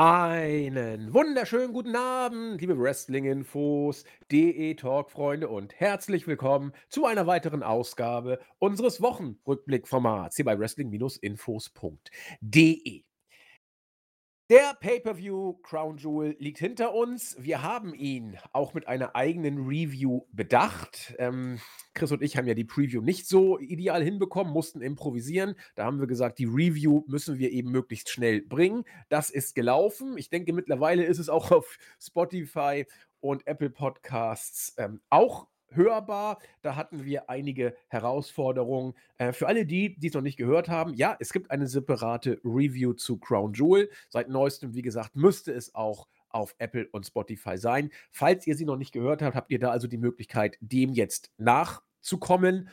Einen wunderschönen guten Abend, liebe Wrestling-Infos, DE-Talk-Freunde und herzlich willkommen zu einer weiteren Ausgabe unseres Wochenrückblick-Formats hier bei Wrestling-Infos.de. Der Pay-per-view Crown Jewel liegt hinter uns. Wir haben ihn auch mit einer eigenen Review bedacht. Ähm, Chris und ich haben ja die Preview nicht so ideal hinbekommen, mussten improvisieren. Da haben wir gesagt, die Review müssen wir eben möglichst schnell bringen. Das ist gelaufen. Ich denke, mittlerweile ist es auch auf Spotify und Apple Podcasts ähm, auch hörbar. Da hatten wir einige Herausforderungen. Äh, für alle die, die es noch nicht gehört haben, ja, es gibt eine separate Review zu Crown Jewel. Seit neuestem, wie gesagt, müsste es auch auf Apple und Spotify sein. Falls ihr sie noch nicht gehört habt, habt ihr da also die Möglichkeit, dem jetzt nachzukommen.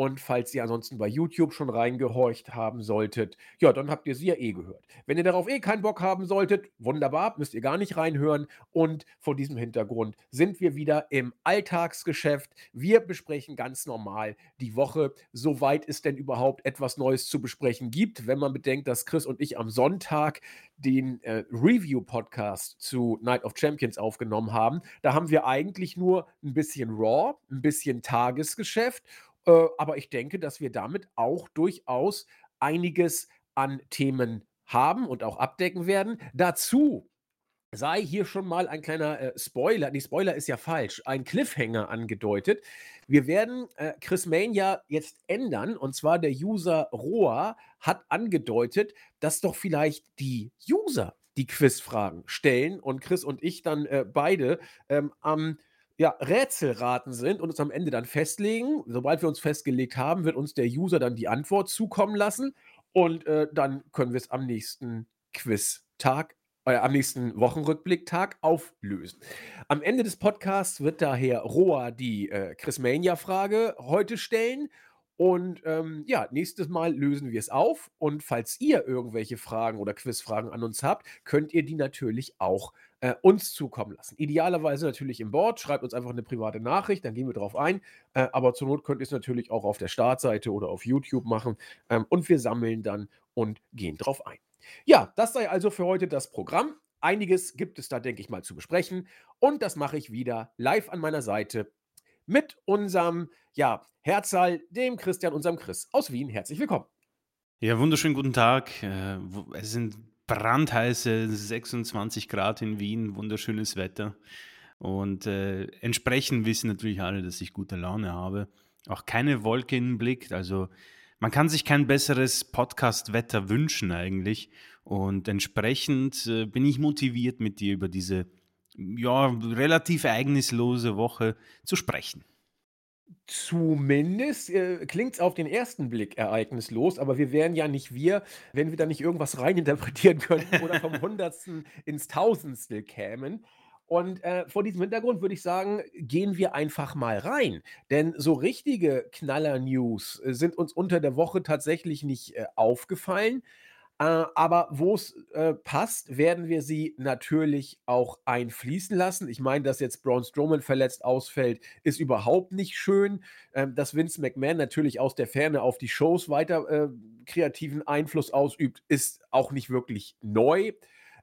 Und falls ihr ansonsten bei YouTube schon reingehorcht haben solltet, ja, dann habt ihr sie ja eh gehört. Wenn ihr darauf eh keinen Bock haben solltet, wunderbar, müsst ihr gar nicht reinhören. Und vor diesem Hintergrund sind wir wieder im Alltagsgeschäft. Wir besprechen ganz normal die Woche, soweit es denn überhaupt etwas Neues zu besprechen gibt. Wenn man bedenkt, dass Chris und ich am Sonntag den äh, Review-Podcast zu Night of Champions aufgenommen haben, da haben wir eigentlich nur ein bisschen Raw, ein bisschen Tagesgeschäft äh, aber ich denke, dass wir damit auch durchaus einiges an Themen haben und auch abdecken werden. Dazu sei hier schon mal ein kleiner äh, Spoiler, nee, Spoiler ist ja falsch, ein Cliffhanger angedeutet. Wir werden äh, Chris Mania jetzt ändern und zwar der User Roa hat angedeutet, dass doch vielleicht die User die Quizfragen stellen und Chris und ich dann äh, beide ähm, am ja, Rätselraten sind und uns am Ende dann festlegen. Sobald wir uns festgelegt haben, wird uns der User dann die Antwort zukommen lassen und äh, dann können wir es am nächsten Quiz-Tag, äh, am nächsten Wochenrückblick-Tag auflösen. Am Ende des Podcasts wird daher Roa die äh, Chris Mania-Frage heute stellen und ähm, ja, nächstes Mal lösen wir es auf. Und falls ihr irgendwelche Fragen oder Quizfragen an uns habt, könnt ihr die natürlich auch äh, uns zukommen lassen. Idealerweise natürlich im Board. Schreibt uns einfach eine private Nachricht, dann gehen wir drauf ein. Äh, aber zur Not könnt ihr es natürlich auch auf der Startseite oder auf YouTube machen. Ähm, und wir sammeln dann und gehen drauf ein. Ja, das sei also für heute das Programm. Einiges gibt es da, denke ich mal, zu besprechen. Und das mache ich wieder live an meiner Seite mit unserem ja, Herzal, dem Christian, unserem Chris aus Wien. Herzlich willkommen. Ja, wunderschönen guten Tag. Äh, es sind brandheiße 26 Grad in Wien, wunderschönes Wetter. Und äh, entsprechend wissen natürlich alle, dass ich gute Laune habe. Auch keine Wolke im Blick. Also man kann sich kein besseres Podcast-Wetter wünschen eigentlich. Und entsprechend äh, bin ich motiviert, mit dir über diese ja, relativ ereignislose Woche zu sprechen. Zumindest äh, klingt es auf den ersten Blick ereignislos, aber wir wären ja nicht wir, wenn wir da nicht irgendwas reininterpretieren könnten oder vom Hundertsten ins Tausendstel kämen. Und äh, vor diesem Hintergrund würde ich sagen, gehen wir einfach mal rein. Denn so richtige Knaller-News äh, sind uns unter der Woche tatsächlich nicht äh, aufgefallen. Äh, aber wo es äh, passt, werden wir sie natürlich auch einfließen lassen. Ich meine, dass jetzt Braun Strowman verletzt ausfällt, ist überhaupt nicht schön. Ähm, dass Vince McMahon natürlich aus der Ferne auf die Shows weiter äh, kreativen Einfluss ausübt, ist auch nicht wirklich neu.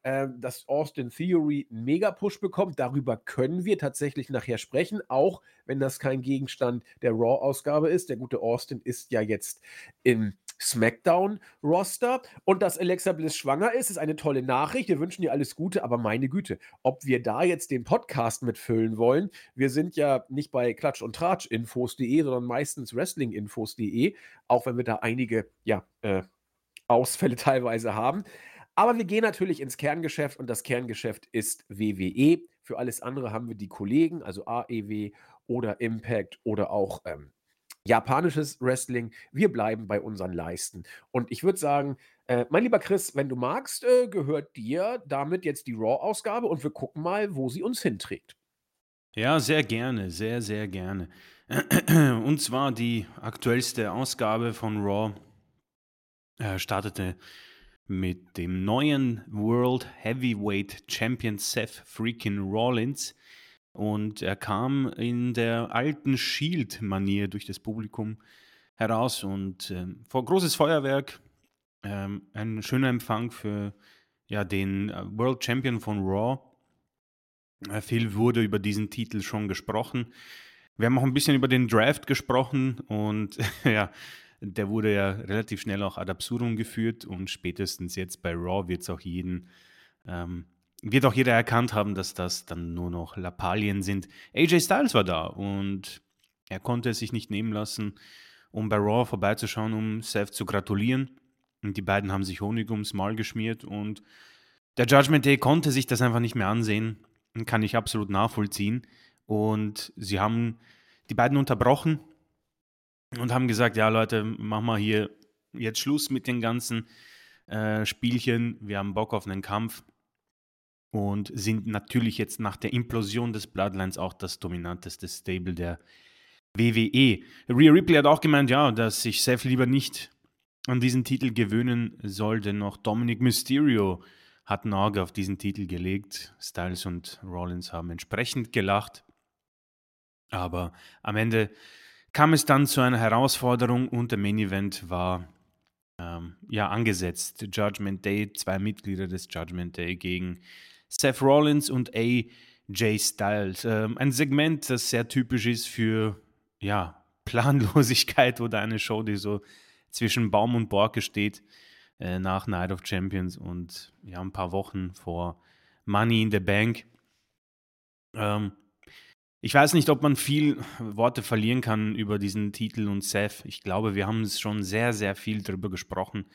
Ähm, dass Austin Theory einen Mega-Push bekommt, darüber können wir tatsächlich nachher sprechen, auch wenn das kein Gegenstand der Raw-Ausgabe ist. Der gute Austin ist ja jetzt im SmackDown-Roster. Und dass Alexa Bliss schwanger ist, ist eine tolle Nachricht. Wir wünschen ihr alles Gute, aber meine Güte, ob wir da jetzt den Podcast mitfüllen wollen. Wir sind ja nicht bei Klatsch und Tratsch Infos.de, sondern meistens Wrestling-Infos.de, auch wenn wir da einige, ja, äh, Ausfälle teilweise haben. Aber wir gehen natürlich ins Kerngeschäft und das Kerngeschäft ist WWE. Für alles andere haben wir die Kollegen, also AEW oder Impact oder auch ähm, japanisches Wrestling. Wir bleiben bei unseren Leisten. Und ich würde sagen, äh, mein lieber Chris, wenn du magst, äh, gehört dir damit jetzt die Raw-Ausgabe und wir gucken mal, wo sie uns hinträgt. Ja, sehr gerne, sehr, sehr gerne. Und zwar die aktuellste Ausgabe von Raw äh, startete mit dem neuen World Heavyweight Champion Seth Freaking Rollins und er kam in der alten Shield-Manier durch das Publikum heraus und äh, vor großes Feuerwerk, äh, ein schöner Empfang für ja, den äh, World Champion von Raw. Äh, viel wurde über diesen Titel schon gesprochen. Wir haben auch ein bisschen über den Draft gesprochen und ja, der wurde ja relativ schnell auch ad absurdum geführt und spätestens jetzt bei Raw wird es auch jeden, ähm, wird auch jeder erkannt haben, dass das dann nur noch Lappalien sind. AJ Styles war da und er konnte es sich nicht nehmen lassen, um bei Raw vorbeizuschauen, um Seth zu gratulieren. Und die beiden haben sich Honig ums Maul geschmiert und der Judgment Day konnte sich das einfach nicht mehr ansehen. Kann ich absolut nachvollziehen. Und sie haben die beiden unterbrochen und haben gesagt, ja Leute, mach mal hier jetzt Schluss mit den ganzen äh, Spielchen. Wir haben Bock auf einen Kampf und sind natürlich jetzt nach der Implosion des Bloodlines auch das dominanteste Stable der WWE. Rhea Ripley hat auch gemeint, ja, dass sich Seth lieber nicht an diesen Titel gewöhnen soll, denn auch Dominic Mysterio hat ein Auge auf diesen Titel gelegt. Styles und Rollins haben entsprechend gelacht. Aber am Ende kam es dann zu einer Herausforderung und der Main Event war ähm, ja angesetzt. Judgment Day, zwei Mitglieder des Judgment Day gegen Seth Rollins und AJ Styles. Ähm, ein Segment, das sehr typisch ist für ja, Planlosigkeit oder eine Show, die so zwischen Baum und Borke steht äh, nach Night of Champions und ja, ein paar Wochen vor Money in the Bank. Ähm, ich weiß nicht, ob man viel Worte verlieren kann über diesen Titel und Seth. Ich glaube, wir haben es schon sehr, sehr viel darüber gesprochen.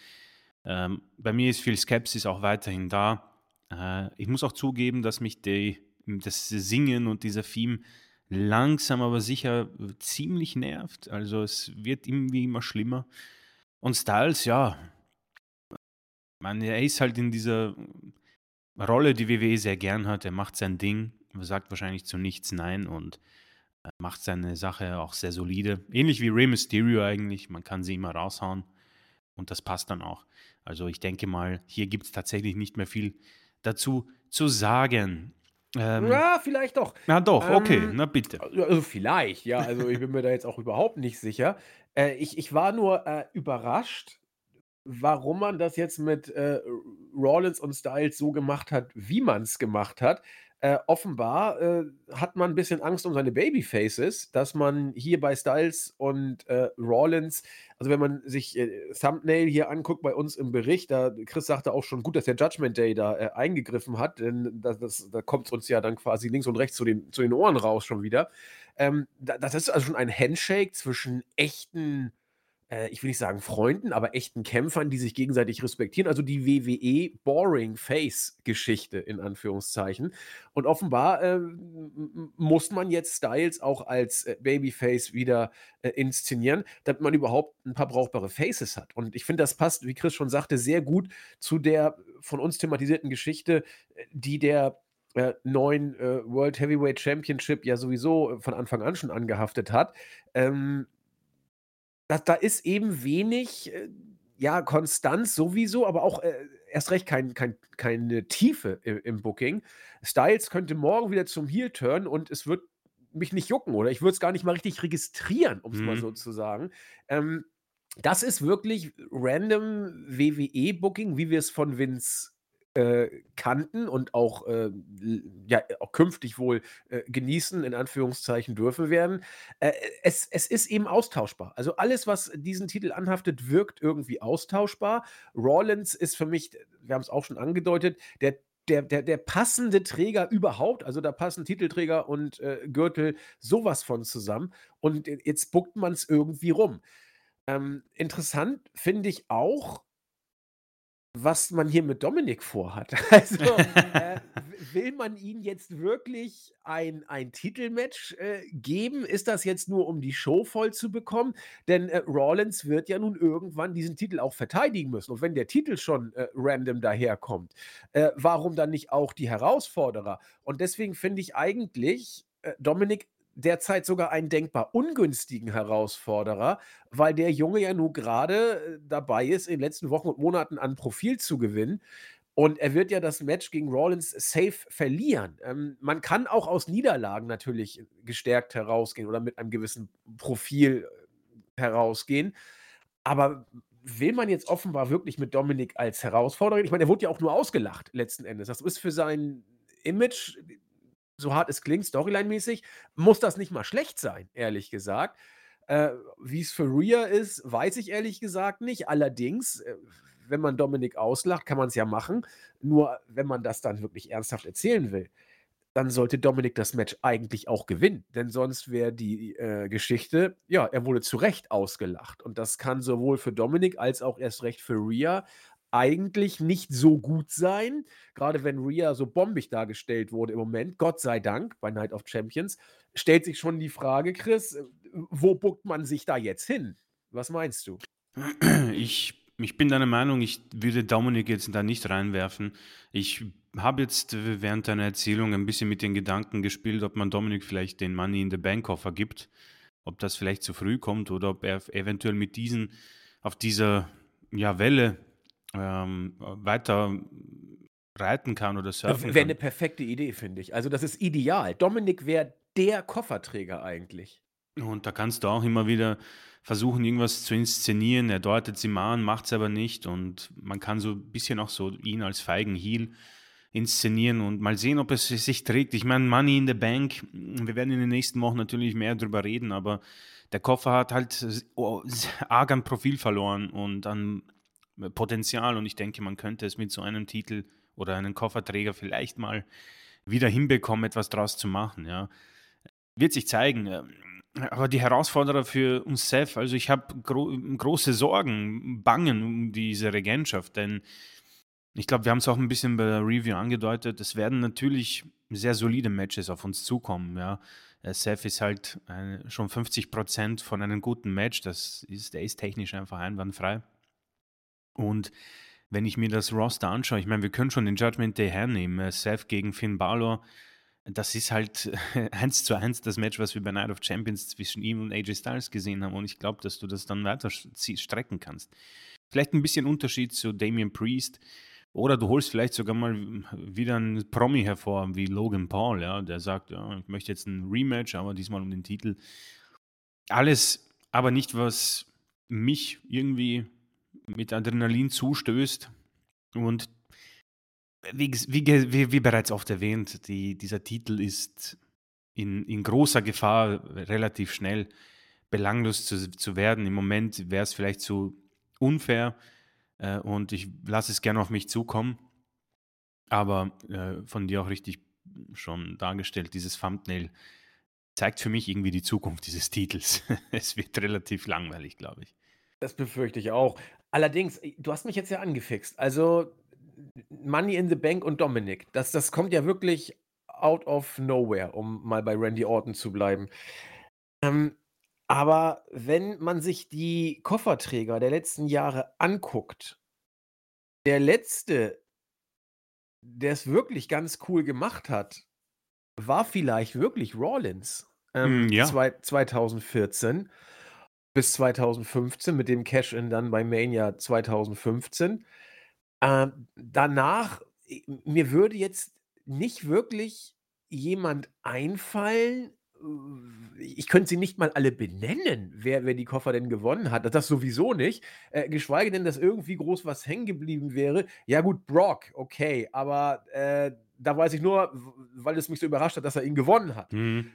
Ähm, bei mir ist viel Skepsis auch weiterhin da. Äh, ich muss auch zugeben, dass mich die, das Singen und dieser Theme langsam aber sicher ziemlich nervt. Also es wird irgendwie immer schlimmer. Und Styles, ja, man, er ist halt in dieser Rolle, die WWE sehr gern hat. Er macht sein Ding sagt wahrscheinlich zu nichts Nein und äh, macht seine Sache auch sehr solide. Ähnlich wie Rey Mysterio eigentlich. Man kann sie immer raushauen und das passt dann auch. Also ich denke mal, hier gibt es tatsächlich nicht mehr viel dazu zu sagen. Ähm, ja, vielleicht doch. Na doch, okay, ähm, na bitte. Also vielleicht, ja. Also ich bin mir da jetzt auch überhaupt nicht sicher. Äh, ich, ich war nur äh, überrascht, warum man das jetzt mit äh, Rollins und Styles so gemacht hat, wie man es gemacht hat. Äh, offenbar äh, hat man ein bisschen Angst um seine Babyfaces, dass man hier bei Styles und äh, Rollins, also wenn man sich äh, Thumbnail hier anguckt bei uns im Bericht, da Chris sagte auch schon gut, dass der Judgment Day da äh, eingegriffen hat, denn das, das, da kommt es uns ja dann quasi links und rechts zu den, zu den Ohren raus schon wieder. Ähm, das ist also schon ein Handshake zwischen echten äh, ich will nicht sagen Freunden, aber echten Kämpfern, die sich gegenseitig respektieren. Also die WWE Boring Face Geschichte in Anführungszeichen. Und offenbar äh, muss man jetzt Styles auch als äh, Babyface wieder äh, inszenieren, damit man überhaupt ein paar brauchbare Faces hat. Und ich finde, das passt, wie Chris schon sagte, sehr gut zu der von uns thematisierten Geschichte, die der äh, neuen äh, World Heavyweight Championship ja sowieso von Anfang an schon angehaftet hat. Ähm, da da ist eben wenig, äh, ja, Konstanz sowieso, aber auch, äh, erst recht kein kein keine Tiefe i im Booking. Styles könnte morgen wieder zum Heel turnen und es wird mich nicht jucken oder ich würde es gar nicht mal richtig registrieren, um es mal so mhm. zu sagen. Ähm, das ist wirklich random WWE-Booking, wie wir es von Vince äh, kannten und auch, äh, ja, auch künftig wohl äh, genießen, in Anführungszeichen dürfen werden. Äh, es, es ist eben austauschbar. Also alles, was diesen Titel anhaftet, wirkt irgendwie austauschbar. Rollins ist für mich, wir haben es auch schon angedeutet, der der, der, der passende Träger überhaupt, also da passen Titelträger und äh, Gürtel sowas von zusammen. Und jetzt buckt man es irgendwie rum. Ähm, interessant finde ich auch, was man hier mit Dominik vorhat. Also, äh, will man ihn jetzt wirklich ein ein Titelmatch, äh, geben? Ist das jetzt nur, um die Show voll zu bekommen? Denn, äh, Rollins wird ja nun irgendwann diesen Titel auch verteidigen müssen. Und wenn der Titel schon, äh, random daherkommt, äh, warum dann nicht auch die Herausforderer? Und deswegen finde ich eigentlich, äh, Dominik derzeit sogar einen denkbar ungünstigen Herausforderer, weil der Junge ja nun gerade äh, dabei ist, in den letzten Wochen und Monaten an Profil zu gewinnen. Und er wird ja das Match gegen Rollins safe verlieren. Ähm, man kann auch aus Niederlagen natürlich gestärkt herausgehen oder mit einem gewissen Profil äh, herausgehen. Aber will man jetzt offenbar wirklich mit Dominik als Herausforderer ich meine, er wurde ja auch nur ausgelacht letzten Endes. Das ist für sein Image, so hart es klingt, storyline-mäßig, muss das nicht mal schlecht sein, ehrlich gesagt. Äh, Wie es für Rhea ist, weiß ich ehrlich gesagt nicht. Allerdings, äh, wenn man Dominik auslacht, kann man es ja machen. Nur wenn man das dann wirklich ernsthaft erzählen will, dann sollte Dominik das Match eigentlich auch gewinnen. Denn sonst wäre die äh, Geschichte, ja, er wurde zu Recht ausgelacht. Und das kann sowohl für Dominik als auch erst recht für Rhea eigentlich nicht so gut sein. Gerade wenn Rhea so bombig dargestellt wurde im Moment, Gott sei Dank, bei Night of Champions, stellt sich schon die Frage, Chris, äh, wo buckt man sich da jetzt hin? Was meinst du? Ich ich bin deiner Meinung, ich würde Dominik jetzt da nicht reinwerfen. Ich habe jetzt während deiner Erzählung ein bisschen mit den Gedanken gespielt, ob man Dominik vielleicht den Money in the Bank Koffer gibt, ob das vielleicht zu früh kommt oder ob er eventuell mit diesen auf dieser ja, Welle ähm, weiter reiten kann oder surfen Wäre eine kann. perfekte Idee, finde ich. Also das ist ideal. Dominik wäre der Kofferträger eigentlich. Und da kannst du auch immer wieder versuchen, irgendwas zu inszenieren. Er deutet sie mal an, macht es aber nicht. Und man kann so ein bisschen auch so ihn als feigen Heel inszenieren und mal sehen, ob es sich trägt. Ich meine, Money in the Bank, wir werden in den nächsten Wochen natürlich mehr darüber reden, aber der Koffer hat halt oh, arg an Profil verloren und an Potenzial. Und ich denke, man könnte es mit so einem Titel oder einem Kofferträger vielleicht mal wieder hinbekommen, etwas draus zu machen. Ja. Wird sich zeigen. Aber die Herausforderer für uns Seth, also ich habe gro große Sorgen, Bangen um diese Regentschaft, denn ich glaube, wir haben es auch ein bisschen bei der Review angedeutet, es werden natürlich sehr solide Matches auf uns zukommen, ja. Äh, Seth ist halt äh, schon 50% von einem guten Match, das ist der ist technisch einfach einwandfrei. Und wenn ich mir das Roster anschaue, ich meine, wir können schon den Judgment Day hernehmen, äh, Seth gegen Finn Balor das ist halt eins zu eins das Match, was wir bei Night of Champions zwischen ihm und AJ Styles gesehen haben. Und ich glaube, dass du das dann weiter strecken kannst. Vielleicht ein bisschen Unterschied zu Damian Priest. Oder du holst vielleicht sogar mal wieder einen Promi hervor, wie Logan Paul, ja, der sagt, ja, ich möchte jetzt ein Rematch, aber diesmal um den Titel. Alles, aber nicht, was mich irgendwie mit Adrenalin zustößt. Und wie, wie, wie, bereits oft erwähnt, die, dieser Titel ist in, in, großer Gefahr, relativ schnell belanglos zu, zu werden. Im Moment wäre es vielleicht zu unfair äh, und ich lasse es gerne auf mich zukommen. Aber äh, von dir auch richtig schon dargestellt, dieses Thumbnail zeigt für mich irgendwie die Zukunft dieses Titels. es wird relativ langweilig, glaube ich. Das befürchte ich auch. Allerdings, du hast mich jetzt ja angefixt. Also Money in the Bank und Dominic, das, das kommt ja wirklich out of nowhere, um mal bei Randy Orton zu bleiben. Ähm, aber wenn man sich die Kofferträger der letzten Jahre anguckt, der letzte, der es wirklich ganz cool gemacht hat, war vielleicht wirklich Rollins. Ähm, mm, ja. Zwei, 2014 bis 2015 mit dem Cash-In dann bei Mania 2015. Ähm, danach, mir würde jetzt nicht wirklich jemand einfallen äh, ich könnte sie nicht mal alle benennen, wer wer die Koffer denn gewonnen hat. Das sowieso nicht, äh, geschweige denn, dass irgendwie groß was hängen geblieben wäre. Ja gut, Brock, okay, aber, äh, da weiß ich nur, weil es mich so überrascht hat, dass er ihn gewonnen hat. Mhm.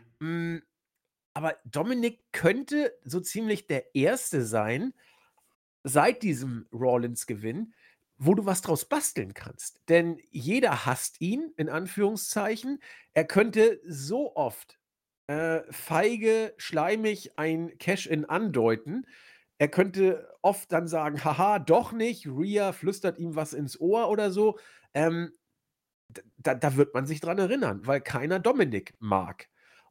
Aber Dominik könnte so ziemlich der Erste sein seit diesem Rollins-Gewinn, wo du was draus basteln kannst. Denn jeder hasst ihn, in Anführungszeichen. Er könnte so oft äh, feige, schleimig ein Cash-In andeuten. Er könnte oft dann sagen, haha, doch nicht, Rhea flüstert ihm was ins Ohr oder so. Ähm, da, da wird man sich dran erinnern, weil keiner Dominik mag.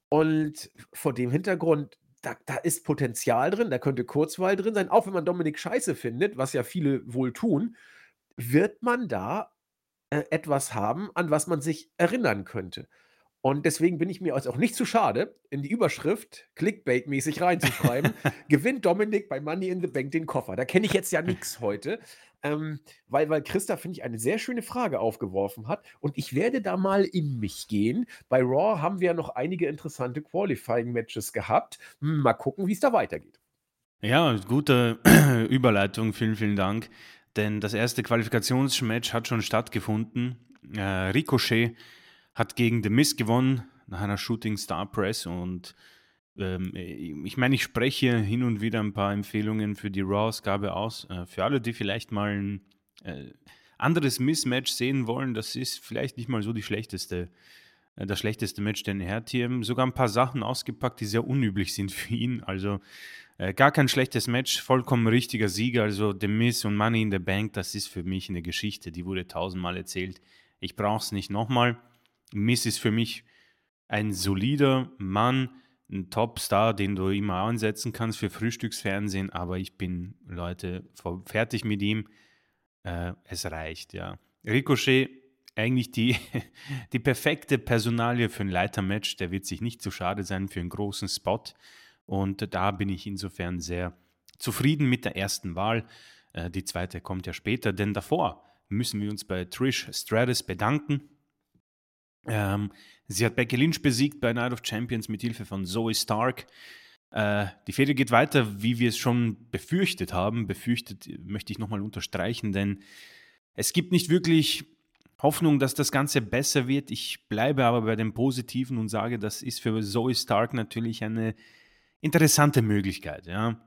Und vor dem Hintergrund, da, da ist Potenzial drin, da könnte Kurzweil drin sein, auch wenn man Dominik scheiße findet, was ja viele wohl tun wird man da, äh, etwas haben, an was man sich erinnern könnte. Und deswegen bin ich mir jetzt auch nicht zu schade, in die Überschrift Clickbait-mäßig reinzuschreiben: „Gewinnt Dominik bei Money in the Bank den Koffer?“ Da kenne ich jetzt ja nichts heute, ähm, weil weil Christa, finde ich, eine sehr schöne Frage aufgeworfen hat und ich werde da mal in mich gehen. Bei Raw haben wir ja noch einige interessante Qualifying-Matches gehabt. Hm, mal gucken, wie es da weitergeht. Ja, gute Überleitung. Vielen, vielen Dank. Denn das erste Qualifikationsmatch hat schon stattgefunden. Äh, Ricochet hat gegen The Miz gewonnen nach einer Shooting Star Press und ich meine, ich spreche hin und wieder ein paar Empfehlungen für die Raw-Ausgabe aus. Äh, für alle, die vielleicht mal ein äh, anderes Mismatch sehen wollen, das ist vielleicht nicht mal so die schlechteste, äh, das schlechteste Match, denn er hat hier sogar ein paar Sachen ausgepackt, die sehr unüblich sind für ihn. Also äh, gar kein schlechtes Match, vollkommen richtiger Sieger. Also The Miss und Money in the Bank, das ist für mich eine Geschichte, die wurde tausendmal erzählt. Ich brauche es nicht nochmal. Miss ist für mich ein solider Mann, ein Topstar, den du immer ansetzen kannst für Frühstücksfernsehen, aber ich bin, Leute, fertig mit ihm. Äh, es reicht, ja. Ricochet, eigentlich die, die perfekte Personalie für ein Leitermatch. Der wird sich nicht zu schade sein für einen großen Spot. Und da bin ich insofern sehr zufrieden mit der ersten Wahl. Äh, die zweite kommt ja später, denn davor müssen wir uns bei Trish Stratus bedanken. Ähm, sie hat Becky Lynch besiegt bei Night of Champions mit Hilfe von Zoe Stark. Äh, die Fehde geht weiter, wie wir es schon befürchtet haben. Befürchtet möchte ich nochmal unterstreichen, denn es gibt nicht wirklich Hoffnung, dass das Ganze besser wird. Ich bleibe aber bei dem Positiven und sage, das ist für Zoe Stark natürlich eine interessante Möglichkeit. Ja.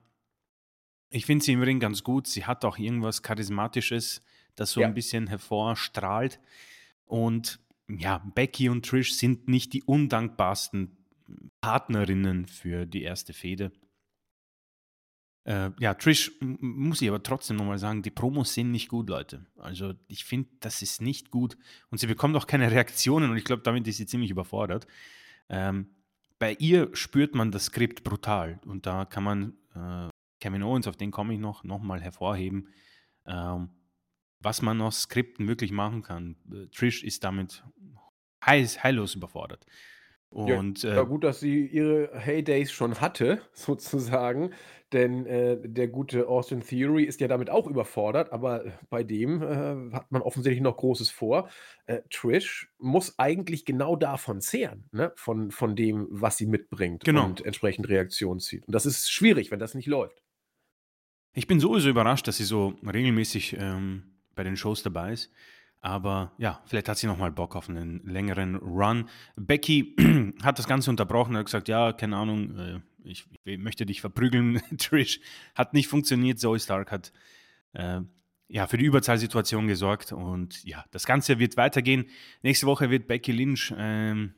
Ich finde sie im Ring ganz gut. Sie hat auch irgendwas Charismatisches, das so ja. ein bisschen hervorstrahlt. Und ja, Becky und Trish sind nicht die undankbarsten Partnerinnen für die erste Fehde. Äh, ja, Trish muss ich aber trotzdem nochmal sagen, die Promos sind nicht gut, Leute. Also ich finde, das ist nicht gut. Und sie bekommt auch keine Reaktionen und ich glaube, damit ist sie ziemlich überfordert. Ähm, bei ihr spürt man das Skript brutal und da kann man äh, Kevin Owens, auf den komme ich noch, nochmal hervorheben. Ähm, was man aus Skripten wirklich machen kann. Trish ist damit heiß, heillos überfordert. Und, ja, äh, gut, dass sie ihre Heydays schon hatte, sozusagen. Denn äh, der gute Austin Theory ist ja damit auch überfordert, aber bei dem äh, hat man offensichtlich noch Großes vor. Äh, Trish muss eigentlich genau davon zehren, ne? von, von dem, was sie mitbringt genau. und entsprechend Reaktion zieht. Und das ist schwierig, wenn das nicht läuft. Ich bin sowieso überrascht, dass sie so regelmäßig ähm, bei den Shows dabei ist. Aber ja, vielleicht hat sie nochmal Bock auf einen längeren Run. Becky hat das Ganze unterbrochen, hat gesagt, ja, keine Ahnung, äh, ich, möchte dich verprügeln. Trish hat nicht funktioniert. Zoe Stark hat äh, ja, für die Überzahlsituation gesorgt. Und ja, das Ganze wird weitergehen. Nächste Woche wird Becky Lynch ähm,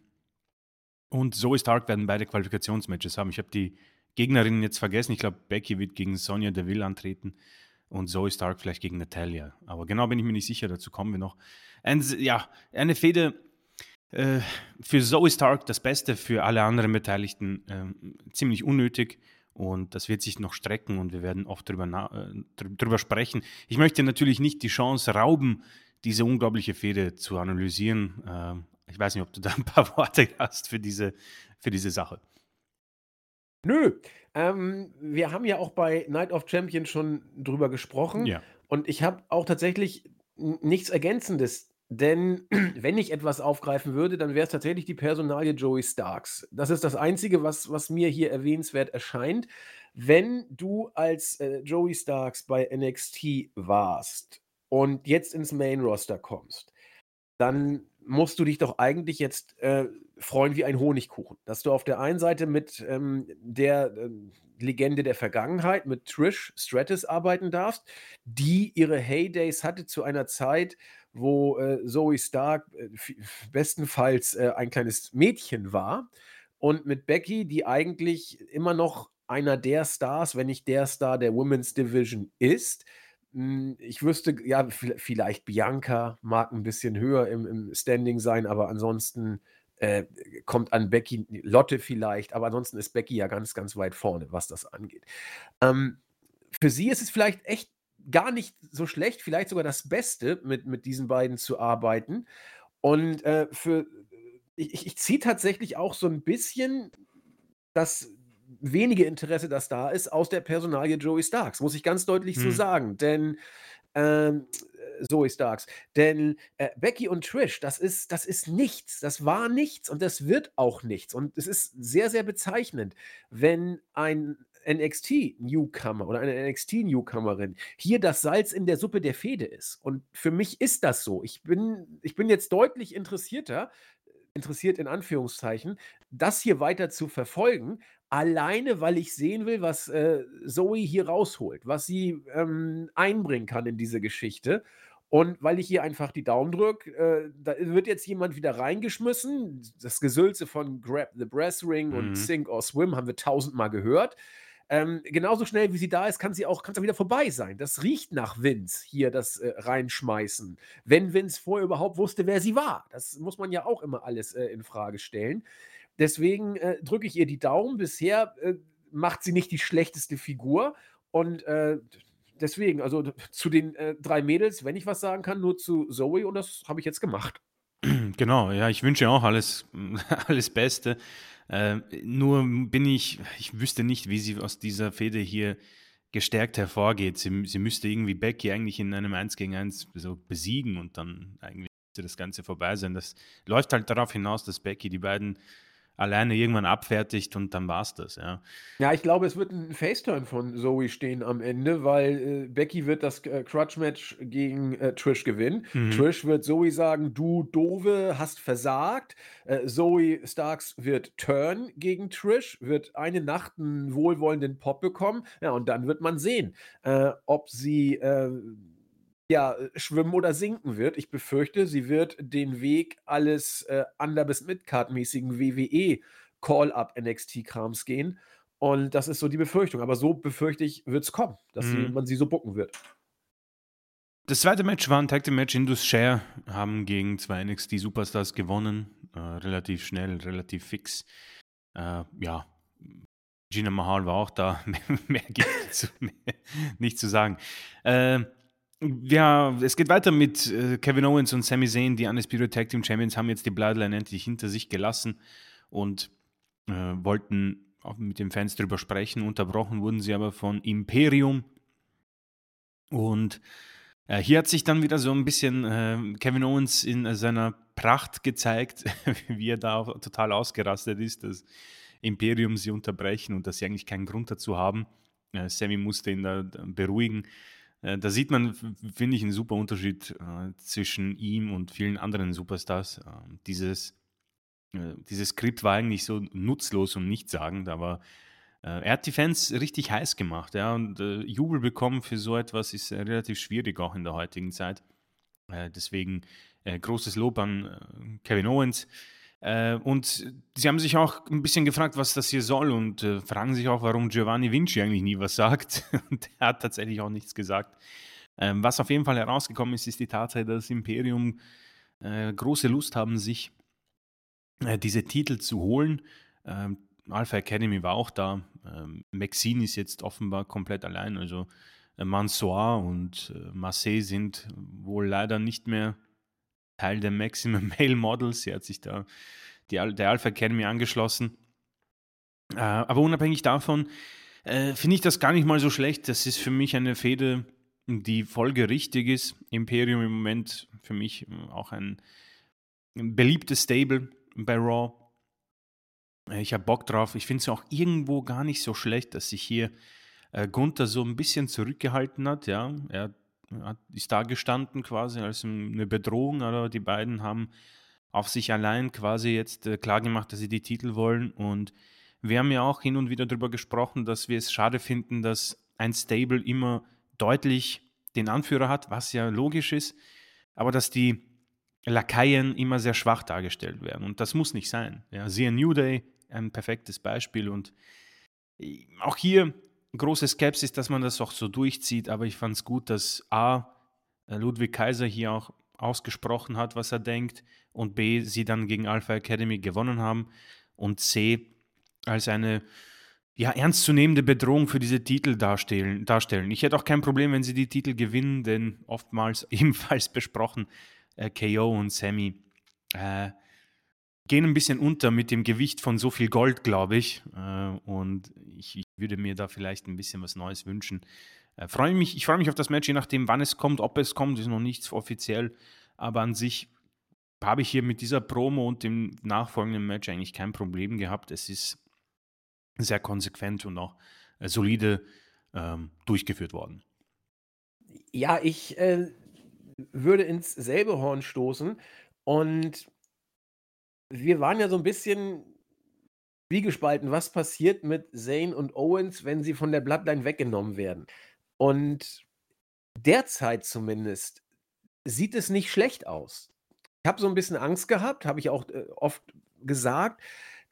und Zoe Stark werden beide Qualifikationsmatches haben. Ich habe die Gegnerinnen jetzt vergessen. Ich glaube, Becky wird gegen Sonja Deville antreten und Zoe Stark vielleicht gegen Natalia. Aber genau bin ich mir nicht sicher, dazu kommen wir noch. Und ja, eine Fehde äh, für Zoe Stark das Beste, für alle anderen Beteiligten äh, ziemlich unnötig. Und das wird sich noch strecken und wir werden oft drüber, äh, drüber sprechen. Ich möchte natürlich nicht die Chance rauben, diese unglaubliche Fehde zu analysieren. Ähm, ich weiß nicht, ob du da ein paar Worte hast für diese, für diese Sache. Nö, ähm, wir haben ja auch bei Night of Champions schon drüber gesprochen. Ja. Und ich habe auch tatsächlich nichts Ergänzendes. Denn wenn ich etwas aufgreifen würde, dann wäre es tatsächlich die Personalie Joey Starks. Das ist das Einzige, was, was mir hier erwähnenswert erscheint. Wenn du als äh, Joey Starks bei NXT warst und jetzt ins Main Roster kommst, dann musst du dich doch eigentlich jetzt äh, freuen wie ein Honigkuchen. Dass du auf der einen Seite mit ähm, der äh, Legende der Vergangenheit, mit Trish Stratus arbeiten darfst, die ihre Heydays hatte zu einer Zeit, wo äh, Zoe Stark äh, bestenfalls äh, ein kleines Mädchen war. Und mit Becky, die eigentlich immer noch einer der Stars, wenn nicht der Star der Women's Division ist, ich wüsste, ja, vielleicht Bianca mag ein bisschen höher im, im Standing sein, aber ansonsten äh, kommt an Becky, Lotte vielleicht, aber ansonsten ist Becky ja ganz, ganz weit vorne, was das angeht. Ähm, für sie ist es vielleicht echt gar nicht so schlecht, vielleicht sogar das Beste, mit, mit diesen beiden zu arbeiten. Und äh, für ich, ich ziehe tatsächlich auch so ein bisschen das wenige Interesse, das da ist, aus der Personalie Joey Starks, muss ich ganz deutlich so Mhm. sagen. Denn ähm, Zoe Starks. Denn äh, Becky und Trish, das ist, das ist nichts. Das war nichts und das wird auch nichts. Und es ist sehr, sehr bezeichnend, wenn ein NXT-Newcomer oder eine NXT-Newcomerin hier das Salz in der Suppe der Fehde ist. Und für mich ist das so. Ich bin, ich bin jetzt deutlich interessierter, interessiert in Anführungszeichen, das hier weiter zu verfolgen, alleine weil ich sehen will, was äh, Zoe hier rausholt, was sie ähm, einbringen kann in diese Geschichte. Und weil ich hier einfach die Daumen drücke, äh, da wird jetzt jemand wieder reingeschmissen. Das Gesülze von Grab the Brass Ring mhm. und Sink or Swim haben wir tausendmal gehört. Ähm, genauso schnell wie sie da ist, kann sie auch, kann es wieder vorbei sein. Das riecht nach Vince, hier das äh, Reinschmeißen. Wenn Vince vorher überhaupt wusste, wer sie war. Das muss man ja auch immer alles äh, in Frage stellen. Deswegen äh, drücke ich ihr die Daumen. Bisher äh, macht sie nicht die schlechteste Figur. Und äh, deswegen, also zu den äh, drei Mädels, wenn ich was sagen kann, nur zu Zoe und das habe ich jetzt gemacht. Genau, ja, ich wünsche auch alles, alles Beste. Äh, nur bin ich, ich wüsste nicht, wie sie aus dieser Fehde hier gestärkt hervorgeht. Sie, sie müsste irgendwie Becky eigentlich in einem 1 gegen 1 so besiegen und dann eigentlich müsste das Ganze vorbei sein. Das läuft halt darauf hinaus, dass Becky die beiden alleine irgendwann abfertigt und dann war's das, ja. Ja, ich glaube, es wird ein Faceturn von Zoe stehen am Ende, weil äh, Becky wird das äh, Crutch-Match gegen äh, Trish gewinnen. Mhm. Trish wird Zoe sagen, du Dove hast versagt. Äh, Zoe Starks wird turn gegen Trish, wird eine Nacht einen wohlwollenden Pop bekommen. Ja, und dann wird man sehen, äh, ob sie äh, ja, äh, schwimmen oder sinken wird. Ich befürchte, sie wird den Weg alles äh, Under- bis Midcard-mäßigen WWE Call-Up NXT-Krams gehen. Und das ist so die Befürchtung. Aber so befürchte ich, wird es kommen, dass mhm. sie, man sie so bucken wird. Das zweite Match war ein Tag Team Match. Indus Share haben gegen zwei NXT Superstars gewonnen. Äh, relativ schnell, relativ fix. Äh, ja, Gina Mahal war auch da. mehr gibt es nicht zu sagen. Äh, ja, es geht weiter mit äh, Kevin Owens und Sami Zayn. Die Undisputed Tag Team Champions haben jetzt die Bloodline endlich hinter sich gelassen und äh, wollten auch mit den Fans drüber sprechen. Unterbrochen wurden sie aber von Imperium. Und äh, hier hat sich dann wieder so ein bisschen äh, Kevin Owens in seiner Pracht gezeigt, wie er da total ausgerastet ist, dass Imperium sie unterbrechen und dass sie eigentlich keinen Grund dazu haben. Äh, Sammy musste ihn da beruhigen. Äh, da sieht man, finde ich, einen super Unterschied äh, zwischen ihm und vielen anderen Superstars. Äh, dieses, dieses Skript war eigentlich so nutzlos und nichtssagend, aber äh, er hat die Fans richtig heiß gemacht. Ja, und äh, Jubel bekommen für so etwas ist relativ schwierig, auch in der heutigen Zeit. deswegen großes Lob an Kevin Owens. Äh, und sie haben sich auch ein bisschen gefragt, was das hier soll und äh, fragen sich auch, warum Giovanni Vinci eigentlich nie was sagt. und er hat tatsächlich auch nichts gesagt. Ähm, was auf jeden Fall herausgekommen ist, ist die Tatsache, dass das Imperium äh, große Lust haben, sich äh, diese Titel zu holen. Ähm, Alpha Academy war auch da. Ähm, Maxine ist jetzt offenbar komplett allein. Also äh, Mansoir und äh, Marseille sind wohl leider nicht mehr Teil der Maximum Male Models. Sie hat sich da die, der Alpha Academy angeschlossen. Äh, aber unabhängig davon äh, finde ich das gar nicht mal so schlecht. Das ist für mich eine Fehde, die folgerichtig ist. Imperium im Moment für mich auch ein, ein beliebtes Stable bei Raw. Äh, ich habe Bock drauf. Ich finde es auch irgendwo gar nicht so schlecht, dass sich hier äh, Gunther so ein bisschen zurückgehalten hat. Ja, er ist da gestanden quasi als eine Bedrohung, aber die beiden haben auf sich allein quasi jetzt äh, klargemacht, dass sie die Titel wollen. Und wir haben ja auch hin und wieder darüber gesprochen, dass wir es schade finden, dass ein Stable immer deutlich den Anführer hat, was ja logisch ist, aber dass die Lakaien immer sehr schwach dargestellt werden. Und das muss nicht sein. Ja, siehe New Day, ein perfektes Beispiel. Und äh, auch hier große Skepsis, dass man das auch so durchzieht, aber ich fand es gut, dass A, äh, Ludwig Kaiser hier auch ausgesprochen hat, was er denkt, und B, sie dann gegen Alpha Academy gewonnen haben und C, als eine ja, ernstzunehmende Bedrohung für diese Titel darstellen, darstellen. Ich hätte auch kein Problem, wenn sie die Titel gewinnen, denn oftmals ebenfalls besprochen, äh, KO und Sammy äh, gehen ein bisschen unter mit dem Gewicht von so viel Gold, glaube ich. Äh, und ich, ich, würde mir da vielleicht ein bisschen was Neues wünschen. Äh, freue mich, ich freue mich auf das Match, je nachdem, wann es kommt, ob es kommt, ist noch nichts offiziell. Aber an sich habe ich hier mit dieser Promo und dem nachfolgenden Match eigentlich kein Problem gehabt. Es ist sehr konsequent und auch äh, solide ähm, durchgeführt worden. Ja, ich äh, würde ins selbe Horn stoßen und wir waren ja so ein bisschen zwiegespalten, was passiert mit Zayn und Owens, wenn sie von der Bloodline weggenommen werden. Und derzeit zumindest sieht es nicht schlecht aus. Ich habe so ein bisschen Angst gehabt, habe ich auch, äh, oft gesagt,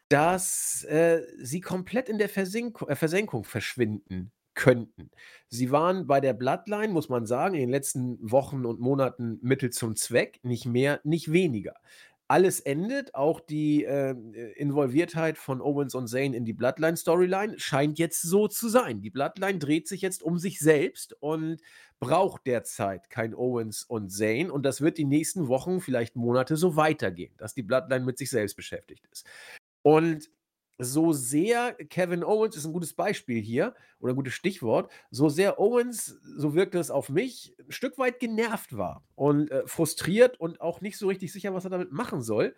dass, äh, sie komplett in der Versink äh, Versenkung verschwinden könnten. Sie waren bei der Bloodline, muss man sagen, in den letzten Wochen und Monaten Mittel zum Zweck, nicht mehr, nicht weniger. Alles endet, auch die, ähm, äh, Involviertheit von Owens und Zayn in die Bloodline-Storyline scheint jetzt so zu sein. Die Bloodline dreht sich jetzt um sich selbst und braucht derzeit kein Owens und Zayn und das wird die nächsten Wochen, vielleicht Monate so weitergehen, dass die Bloodline mit sich selbst beschäftigt ist. Und so sehr Kevin Owens ist ein gutes Beispiel hier oder ein gutes Stichwort, so sehr Owens, so wirkt es auf mich, ein Stück weit genervt war und äh, frustriert und auch nicht so richtig sicher, was er damit machen soll,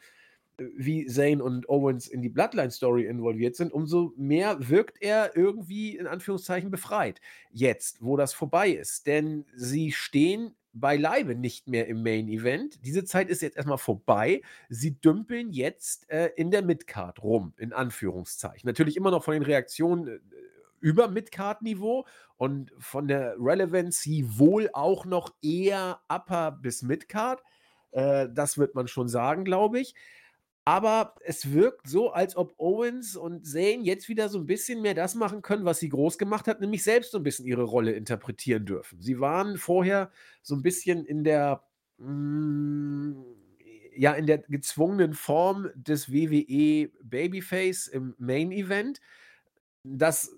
äh, wie Zane und Owens in die Bloodline-Story involviert sind, umso mehr wirkt er irgendwie in Anführungszeichen befreit. Jetzt, wo das vorbei ist. Denn sie stehen beileibe nicht mehr im Main Event. Diese Zeit ist jetzt erstmal vorbei. Sie dümpeln jetzt äh, in der Midcard rum, in Anführungszeichen. Natürlich immer noch von den Reaktionen äh, über Midcard-Niveau und von der Relevancy wohl auch noch eher Upper bis Midcard. Äh, das wird man schon sagen, glaube ich. Aber es wirkt so, als ob Owens und Zayn jetzt wieder so ein bisschen mehr das machen können, was sie groß gemacht hat, nämlich selbst so ein bisschen ihre Rolle interpretieren dürfen. Sie waren vorher so ein bisschen in der hm, ja, in der gezwungenen Form des WWE Babyface im Main Event. Das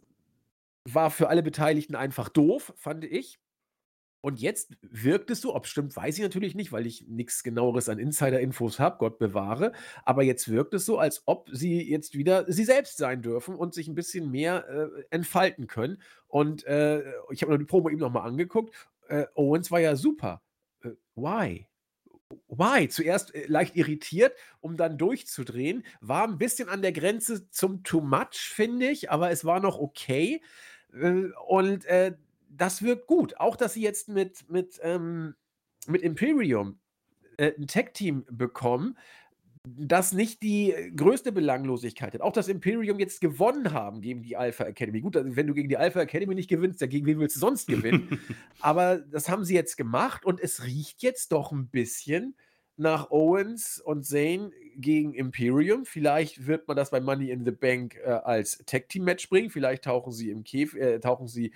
war für alle Beteiligten einfach doof, fand ich. Und jetzt wirkt es so, ob stimmt, weiß ich natürlich nicht, weil ich nichts Genaueres an Insider-Infos habe, Gott bewahre. Aber jetzt wirkt es so, als ob sie jetzt wieder sie selbst sein dürfen und sich ein bisschen mehr, äh, entfalten können. Und, äh, ich habe mir die Promo eben noch mal angeguckt. Äh, Owens war ja super. Äh, why? Why? Zuerst, äh, leicht irritiert, um dann durchzudrehen. War ein bisschen an der Grenze zum Too Much, finde ich, aber es war noch okay. Äh, und, das wirkt gut. Auch, dass sie jetzt mit, mit, ähm, mit Imperium äh, ein Tech-Team bekommen, das nicht die größte Belanglosigkeit hat. Auch dass Imperium jetzt gewonnen haben gegen die Alpha Academy. Gut, also wenn du gegen die Alpha Academy nicht gewinnst, ja, gegen wen willst du sonst gewinnen? Aber das haben sie jetzt gemacht und es riecht jetzt doch ein bisschen nach Owens und Zane gegen Imperium. Vielleicht wird man das bei Money in the Bank äh, als Tag-Team-Match bringen. Vielleicht tauchen sie im Käf äh, tauchen sie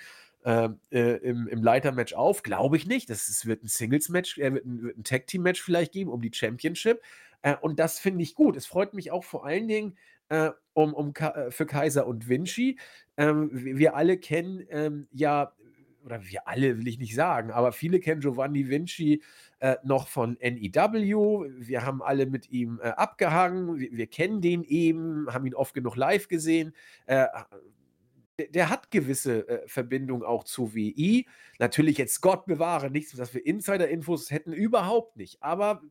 äh, im, im Leitermatch auf. Glaube ich nicht. Das, es wird ein Singles-Match, äh, wird ein, ein Tag-Team-Match vielleicht geben um die Championship. Äh, und das finde ich gut. Es freut mich auch vor allen Dingen äh, um, um äh, für Kaiser und Vinci. Ähm, wir, alle kennen ähm, ja, oder wir alle will ich nicht sagen, aber viele kennen Giovanni Vinci äh, noch von NEW. Wir haben alle mit ihm abgehangen. Wir, wir, kennen den eben, haben ihn oft genug live gesehen der, hat gewisse äh, Verbindungen auch zu WI. Natürlich jetzt Gott bewahre nichts, dass wir Insider-Infos hätten, überhaupt nicht. Aber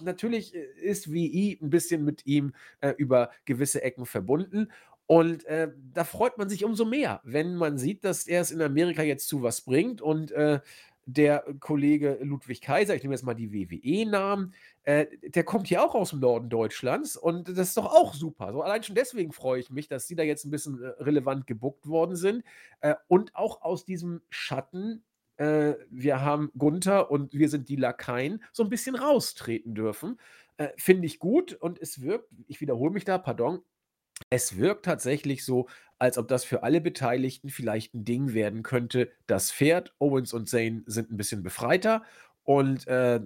natürlich äh, ist WI ein bisschen mit ihm äh, über gewisse Ecken verbunden. Und äh, da freut man sich umso mehr, wenn man sieht, dass er es in Amerika jetzt zu was bringt und äh, der Kollege Ludwig Kaiser, ich nehme jetzt mal die WWE-Namen, äh, der kommt hier auch aus dem Norden Deutschlands und das ist doch auch super. So, allein schon deswegen freue ich mich, dass sie da jetzt ein bisschen äh, relevant gebuckt worden sind äh, und auch aus diesem Schatten, äh, wir haben Gunther und wir sind die Lakaien, so ein bisschen raustreten dürfen. Äh, finde ich gut und es wirkt, ich wiederhole mich da, pardon, es wirkt tatsächlich so, als ob das für alle Beteiligten vielleicht ein Ding werden könnte. Das Pferd, Owens und Zane sind ein bisschen befreiter und, äh,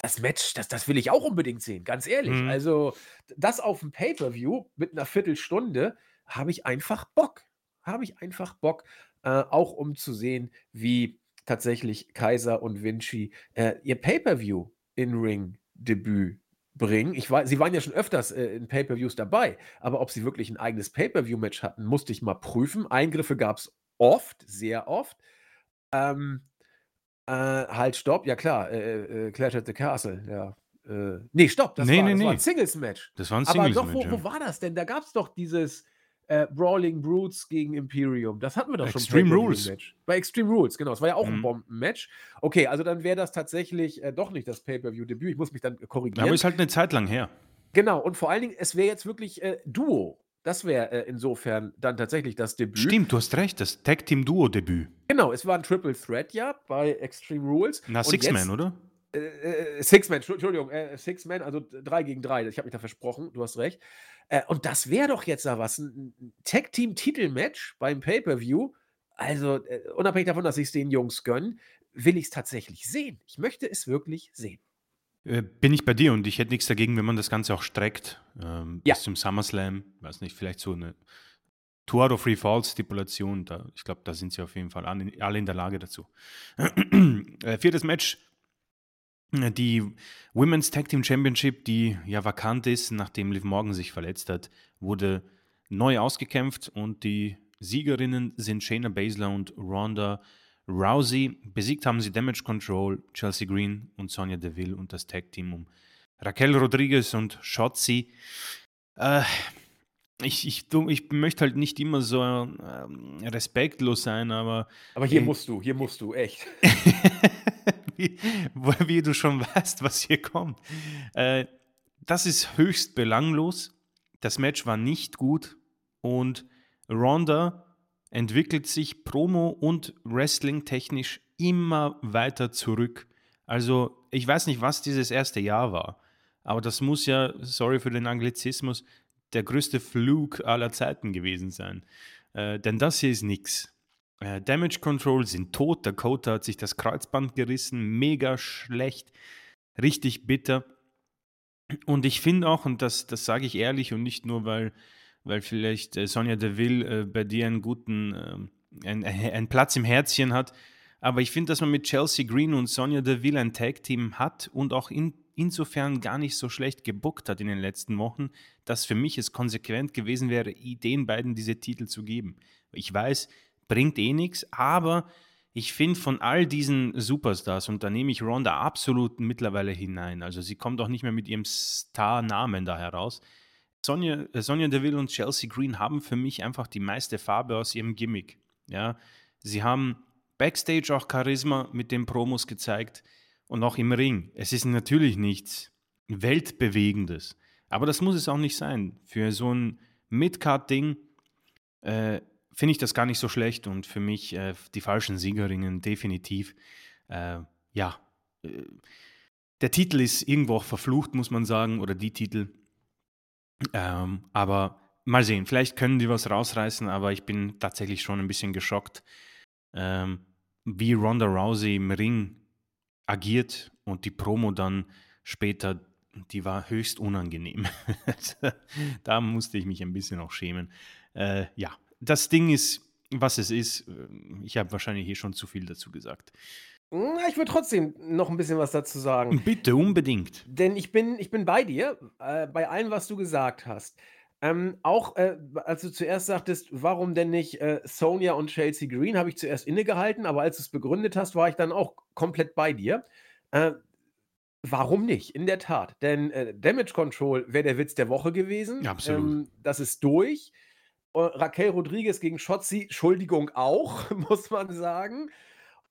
das Match, das das will ich auch unbedingt sehen, ganz ehrlich. Mhm. Also, das auf dem Pay-per-View mit einer Viertelstunde habe ich einfach Bock. Habe ich einfach Bock, äh, auch um zu sehen, wie tatsächlich Kaiser und Vinci, äh, ihr Pay-per-View in Ring-Debüt bringen. Ich war, sie waren ja schon öfters äh, in Pay-per-Views dabei, aber ob sie wirklich ein eigenes Pay-per-View-Match hatten, musste ich mal prüfen. Eingriffe gab es oft, sehr oft. Ähm, äh, halt, stopp, ja klar, äh, äh, Clash at the Castle, ja. Äh, ne, stopp, das Ne, war ne, das war 'n ne. Singles-Match. Das war 'n Aber doch, Singles-Match, wo wo war das denn? Da gab's doch dieses, äh, Brawling Brutes gegen Imperium. Das hatten wir doch schon Extreme Rules. Pay-per-View-Match. Bei Extreme Rules, genau. Es war ja auch Mhm. Bombenmatch. Okay, also dann wäre das tatsächlich, äh, doch nicht das Pay-per-View-Debüt. Ich muss mich dann Aber korrigieren. ist halt 'ne Zeit lang her. Genau, und vor allen Dingen, es wäre jetzt wirklich, äh, Duo. Das wäre, äh, insofern dann tatsächlich das Debüt. Stimmt, du hast recht, das Tag-Team-Duo-Debüt. Genau, es war 'n Triple Threat, ja, bei Extreme Rules. Na, Und Six Man, jetzt oder? äh, äh, Six Man, Entschu Entschuldigung, äh, Six Man, also 3 gegen 3. Ich habe mich da versprochen, du hast recht. Und das wäre doch jetzt da was, 'n 'n Tag-Team-Titelmatch beim Pay-per-View. Also, unabhängig davon, dass ich's den Jungs gönne, will ich's tatsächlich sehen. Ich möchte es wirklich sehen. Äh, bin ich bei dir und ich hätte nix dagegen, wenn man das Ganze auch streckt, ähm, Ja. bis zum SummerSlam. Weiß nicht, vielleicht so 'ne Two out of Three Falls Stipulation, da ich glaube, da sind sie auf jeden Fall alle in der Lage dazu. Äh, 4. Match, äh, die Women's Tag Team Championship, die ja vakant ist, nachdem Liv Morgan sich verletzt hat, wurde neu ausgekämpft und die Siegerinnen sind Shayna Baszler und Ronda Rousey. Besiegt haben sie Damage Control, Chelsea Green und Sonya Deville und das Tag Team um Raquel Rodriguez und Shotzi. Äh, ich ich ich möchte halt nicht immer so, ähm, respektlos sein, aber Aber hier äh musst du, hier musst du, echt. wie wie du schon weißt, was hier kommt. Äh, das ist höchst belanglos. Das Match war nicht gut und Ronda entwickelt sich promo und wrestling-technisch immer weiter zurück. Also, ich weiß nicht, was dieses erste Jahr war, aber das muss ja, sorry für den Anglizismus, der größte Flug aller Zeiten gewesen sein. Äh, denn das hier ist nix. Äh, Damage Control sind tot. Dakota hat sich das Kreuzband gerissen. Mega schlecht. Richtig bitter. Und ich finde auch, und das, das sage ich ehrlich und nicht nur, weil, weil vielleicht äh, Sonja Deville äh, bei dir einen guten, ähm, ein, ein, einen Platz im Herzchen hat, aber ich finde, dass man mit Chelsea Green und Sonja Deville ein Tag-Team hat und auch in, insofern gar nicht so schlecht gebuckt hat in den letzten Wochen, dass für mich es konsequent gewesen wäre, den beiden diese Titel zu geben. Ich weiß, bringt eh nichts, aber ich finde von all diesen Superstars, und da nehme ich Ronda absolut mittlerweile hinein, also sie kommt auch nicht mehr mit ihrem Star-Namen da heraus. Sonja, äh, Sonja Deville und Chelsea Green haben für mich einfach die meiste Farbe aus ihrem Gimmick. Ja, sie haben Backstage auch Charisma mit den Promos gezeigt und auch im Ring. Es ist natürlich nichts Weltbewegendes, aber das muss es auch nicht sein. Für so ein Midcard-Ding äh, finde ich das gar nicht so schlecht und für mich äh, die falschen Siegerinnen definitiv. Äh, ja, äh, der Titel ist irgendwo auch verflucht, muss man sagen, oder die Titel. Ähm, aber mal sehen, vielleicht können die was rausreißen, aber ich bin tatsächlich schon ein bisschen geschockt, ähm, wie Ronda Rousey im Ring agiert und die Promo dann später, die war höchst unangenehm. da musste ich mich ein bisschen auch schämen. Äh, ja, das Ding ist, was es ist. Ich habe wahrscheinlich hier schon zu viel dazu gesagt. Na, ich würde trotzdem noch 'n bisschen was dazu sagen. Bitte, unbedingt. Denn ich bin ich bin bei dir, äh, bei allem, was du gesagt hast. Ähm, auch, äh, als du zuerst sagtest: „Warum denn nicht, äh, Sonja und Chelsea Green?“ habe ich zuerst innegehalten, aber als du's begründet hast, war ich dann auch komplett bei dir. Äh, warum nicht? In der Tat, denn, äh, Damage Control wäre der Witz der Woche gewesen. Absolut. Ähm, das ist durch. Äh, Raquel Rodriguez gegen Shotzi, Entschuldigung, auch, muss man sagen.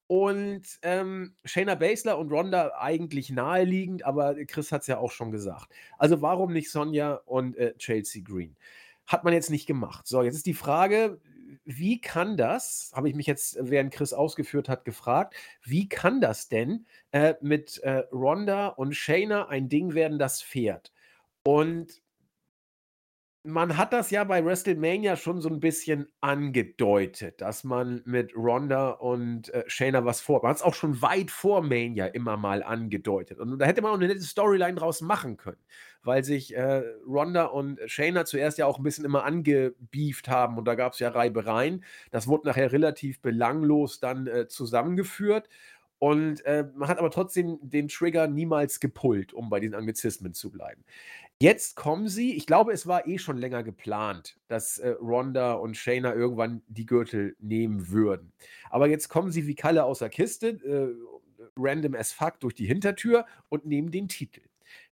Und, ähm, Shayna Baszler und Ronda eigentlich naheliegend, aber Chris hat's ja auch schon gesagt. Also, warum nicht Sonja und, äh, Chelsea Green? Hat man jetzt nicht gemacht. So, jetzt ist die Frage, wie kann das habe ich mich jetzt, während Chris ausgeführt hat, gefragt, wie kann das denn, äh, mit, äh, Ronda und Shayna ein Ding werden, das fährt? Und man hat das ja bei WrestleMania schon so 'n bisschen angedeutet, dass man mit Ronda und, äh, Shayna was vorhat. Man hat's auch schon weit vor Mania immer mal angedeutet. Und da hätte man auch 'ne nette Storyline draus machen können, weil sich, äh, Ronda und Shayna zuerst ja auch 'n bisschen immer angebeeft haben und da gab's ja Reibereien. Das wurde nachher relativ belanglos dann, äh, zusammengeführt und, äh, man hat aber trotzdem den Trigger niemals gepullt, um bei den Anglizismen zu bleiben. Jetzt kommen sie ich glaube, es war eh schon länger geplant, dass, äh, Ronda und Shayna irgendwann die Gürtel nehmen würden. Aber jetzt kommen sie wie Kalle aus der Kiste, äh, random as fuck durch die Hintertür und nehmen den Titel.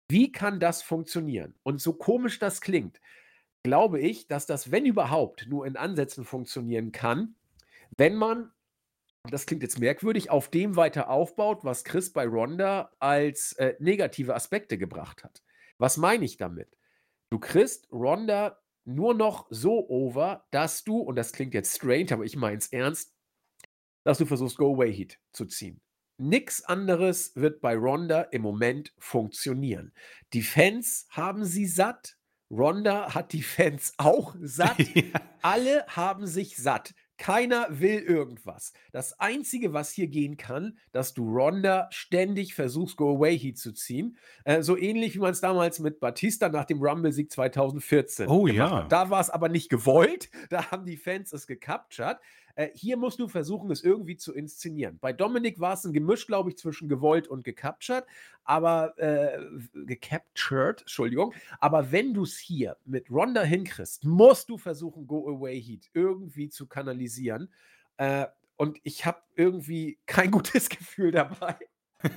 Wie kann das funktionieren? Und so komisch das klingt, glaube ich, dass das, wenn überhaupt, nur in Ansätzen funktionieren kann, wenn man das klingt jetzt merkwürdig, auf dem weiter aufbaut, was Chris bei Ronda als, äh, negative Aspekte gebracht hat. Was meine ich damit? Du kriegst Ronda nur noch so over, dass du und das klingt jetzt strange, aber ich meine es ernst, dass du versuchst, Go-Away-Heat zu ziehen. Nix anderes wird bei Ronda im Moment funktionieren. Die Fans haben sie satt. Ronda hat die Fans auch satt. Ja. Alle haben sich satt. Keiner will irgendwas. Das Einzige, was hier gehen kann, dass du Ronda ständig versuchst, Go Away Heat zu ziehen. Äh, so ähnlich wie man es damals mit Batista nach dem Rumble-Sieg 2014 oh, gemacht ja. hat. Da war es aber nicht gewollt. Da haben die Fans es gecaptured. Äh, hier musst du versuchen, es irgendwie zu inszenieren. Bei Dominik war es ein Gemisch, glaube ich, zwischen gewollt und gecaptured, aber äh, gecaptured, Entschuldigung. Aber wenn du es hier mit Ronda hinkriegst, musst du versuchen, Go Away Heat irgendwie zu kanalisieren. Äh, und ich habe irgendwie kein gutes Gefühl dabei.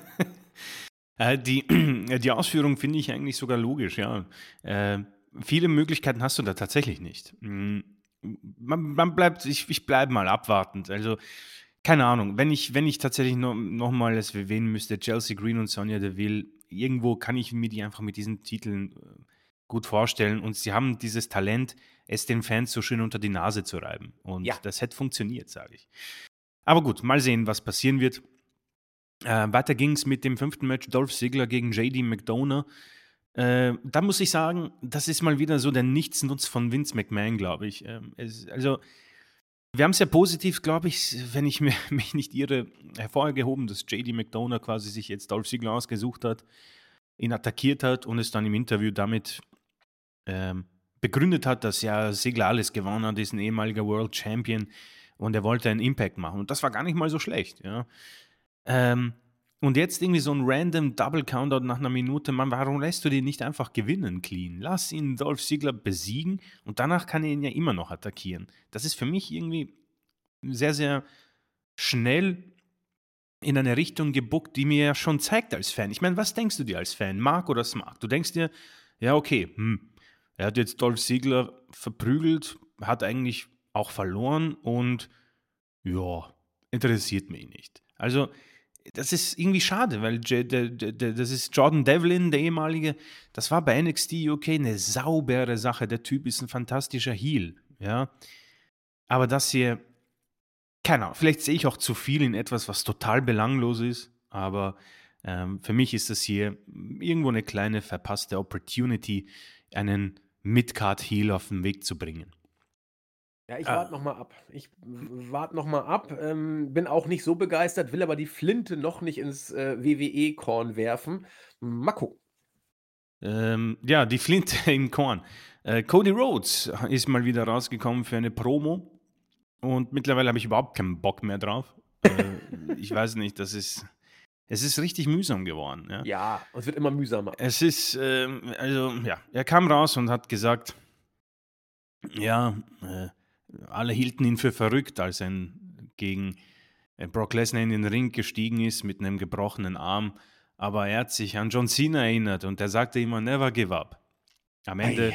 Äh, die, die Ausführung finde ich eigentlich sogar logisch, ja. Äh, viele Möglichkeiten hast du da tatsächlich nicht. Man, man bleibt, ich, ich bleibe mal abwartend. Also, keine Ahnung, wenn ich, wenn ich tatsächlich noch, noch mal es erwähnen müsste, Chelsea Green und Sonja Deville, irgendwo kann ich mir die einfach mit diesen Titeln äh, gut vorstellen und sie haben dieses Talent, es den Fans so schön unter die Nase zu reiben. Und ja. das hätte funktioniert, sage ich. Aber gut, mal sehen, was passieren wird. Äh, weiter ging es mit dem fünften Match Dolph Ziggler gegen JD McDonough. Äh, da muss ich sagen, das ist mal wieder so der Nichtsnutz von Vince McMahon, glaube ich. Ähm, es, also, wir haben es ja positiv, glaube ich, wenn ich mir, mich nicht irre, hervorgehoben, dass JD McDonough quasi sich jetzt Dolph Ziggler ausgesucht hat, ihn attackiert hat und es dann im Interview damit ähm, begründet hat, dass ja Ziggler alles gewonnen hat, ist ein ehemaliger World Champion und er wollte einen Impact machen. Und das war gar nicht mal so schlecht, ja. Ähm, und jetzt irgendwie so ein random Double Countout nach einer Minute, Mann, warum lässt du den nicht einfach gewinnen, clean? Lass ihn Dolph Ziggler besiegen und danach kann er ihn ja immer noch attackieren. Das ist für mich irgendwie sehr, sehr schnell in eine Richtung gebuckt, die mir ja schon zeigt als Fan. Ich meine, was denkst du dir als Fan, Mark oder Smart? Du denkst dir, ja, okay, hm, er hat jetzt Dolph Ziggler verprügelt, hat eigentlich auch verloren und ja, interessiert mich nicht. Also, das ist irgendwie schade, weil das ist Jordan Devlin, der ehemalige, das war bei NXT UK eine saubere Sache. Der Typ ist ein fantastischer Heel, ja. Aber das hier, keine Ahnung, vielleicht sehe ich auch zu viel in etwas, was total belanglos ist, aber ähm, für mich ist das hier irgendwo eine kleine verpasste Opportunity, einen Midcard-Heel auf den Weg zu bringen. Ja, ich ah. warte noch mal ab. Ich warte noch mal ab. Ähm, bin auch nicht so begeistert, will aber die Flinte noch nicht ins äh, WWE-Korn werfen. Mal gucken. Ähm, ja, die Flinte im Korn. Äh, Cody Rhodes ist mal wieder rausgekommen für eine Promo. Und mittlerweile habe ich überhaupt keinen Bock mehr drauf. Äh, ich weiß nicht, das ist. Es ist richtig mühsam geworden. Ja, ja es wird immer mühsamer. Es ist, ähm, also, ja, er kam raus und hat gesagt, ja, äh, alle hielten ihn für verrückt, als er gegen äh, Brock Lesnar in den Ring gestiegen ist mit einem gebrochenen Arm. Aber er hat sich an John Cena erinnert und er sagte immer, never give up. Am Ende,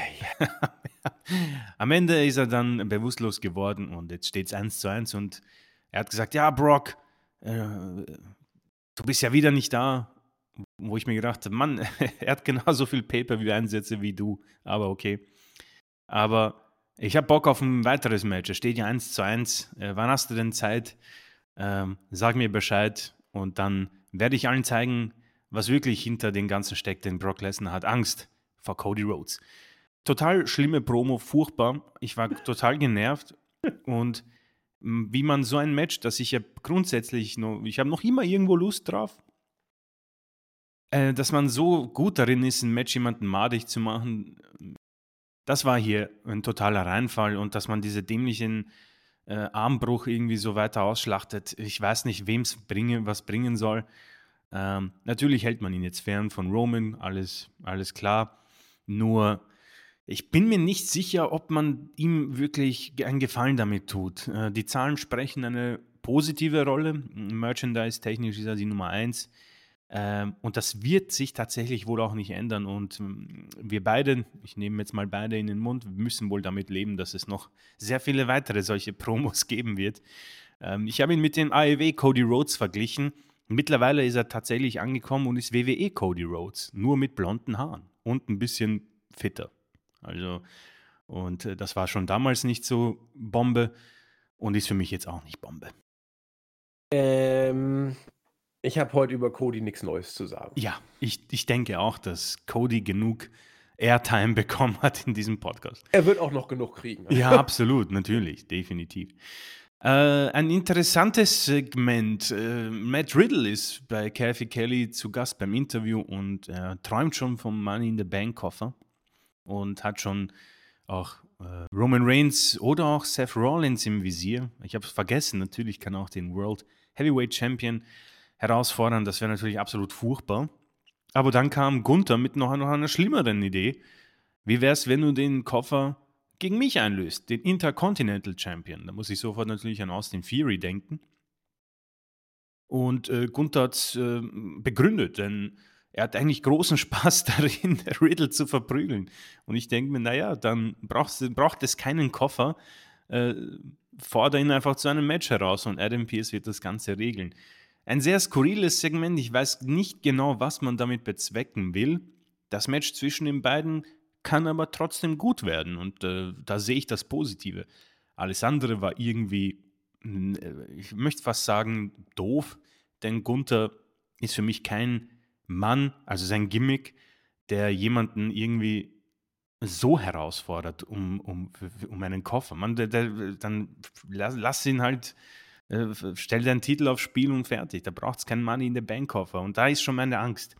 am Ende ist er dann bewusstlos geworden und jetzt steht es 1 zu 1 und er hat gesagt, ja, Brock, äh, du bist ja wieder nicht da. Wo ich mir gedacht habe, Mann, er hat genauso viel Pay-Per-View-Einsätze wie du, aber okay. Aber ich habe Bock auf ein weiteres Match. Es steht ja 1 zu 1. Äh, wann hast du denn Zeit? Ähm, sag mir Bescheid und dann werde ich allen zeigen, was wirklich hinter den ganzen steckt, denn Brock Lesnar hat Angst vor Cody Rhodes. Total schlimme Promo, furchtbar. Ich war total genervt und wie man so ein Match, das ich ja grundsätzlich noch, ich habe noch immer irgendwo Lust drauf, äh, dass man so gut darin ist, ein Match jemanden madig zu machen, das war hier ein totaler Reinfall und dass man diese dämlichen äh, Armbruch irgendwie so weiter ausschlachtet. Ich weiß nicht, wem es bringe, was bringen soll. Ähm, natürlich hält man ihn jetzt fern von Roman, alles, alles klar. Nur ich bin mir nicht sicher, ob man ihm wirklich einen Gefallen damit tut. Äh, die Zahlen sprechen eine positive Rolle. Merchandise-technisch ist er die Nummer eins. Ähm, und das wird sich tatsächlich wohl auch nicht ändern. Und ähm, wir beide, ich nehme jetzt mal beide in den Mund, müssen wohl damit leben, dass es noch sehr viele weitere solche Promos geben wird. Ähm, ich habe ihn mit dem AEW Cody Rhodes verglichen. Mittlerweile ist er tatsächlich angekommen und ist WWE Cody Rhodes, nur mit blonden Haaren und ein bisschen fitter. Also, und äh, das war schon damals nicht so Bombe und ist für mich jetzt auch nicht Bombe. Ähm, ich habe heute über Cody nichts Neues zu sagen. Ja, ich, ich denke auch, dass Cody genug Airtime bekommen hat in diesem Podcast. Er wird auch noch genug kriegen. Ja, absolut, natürlich, definitiv. Äh, ein interessantes Segment. Äh, Matt Riddle ist bei Kathy Kelly zu Gast beim Interview und er träumt schon vom Money in the Bank Koffer und hat schon auch äh, Roman Reigns oder auch Seth Rollins im Visier. Ich habe es vergessen, natürlich kann auch den World Heavyweight Champion herausfordern. Das wäre natürlich absolut furchtbar. Aber dann kam Gunther mit noch, noch einer schlimmeren Idee. Wie wäre es, wenn du den Koffer gegen mich einlöst, den Intercontinental Champion? Da muss ich sofort natürlich an Austin Fury denken. Und äh, Gunther hat es äh, begründet, denn er hat eigentlich großen Spaß darin, Riddle zu verprügeln. Und ich denke mir, naja, dann braucht es keinen Koffer. Äh, fordere ihn einfach zu einem Match heraus und Adam Pierce wird das Ganze regeln. Ein sehr skurriles Segment. Ich weiß nicht genau, was man damit bezwecken will. Das Match zwischen den beiden kann aber trotzdem gut werden und äh, da sehe ich das Positive. Alles andere war irgendwie, äh, ich möchte fast sagen, doof, denn Gunther ist für mich kein Mann, also sein Gimmick, der jemanden irgendwie so herausfordert um, um, um einen Koffer. Man, der, der, dann lass, lass ihn halt, äh, stell deinen Titel aufs Spiel und fertig. Da braucht es keinen Money in the Bank Koffer. Und da ist schon meine Angst.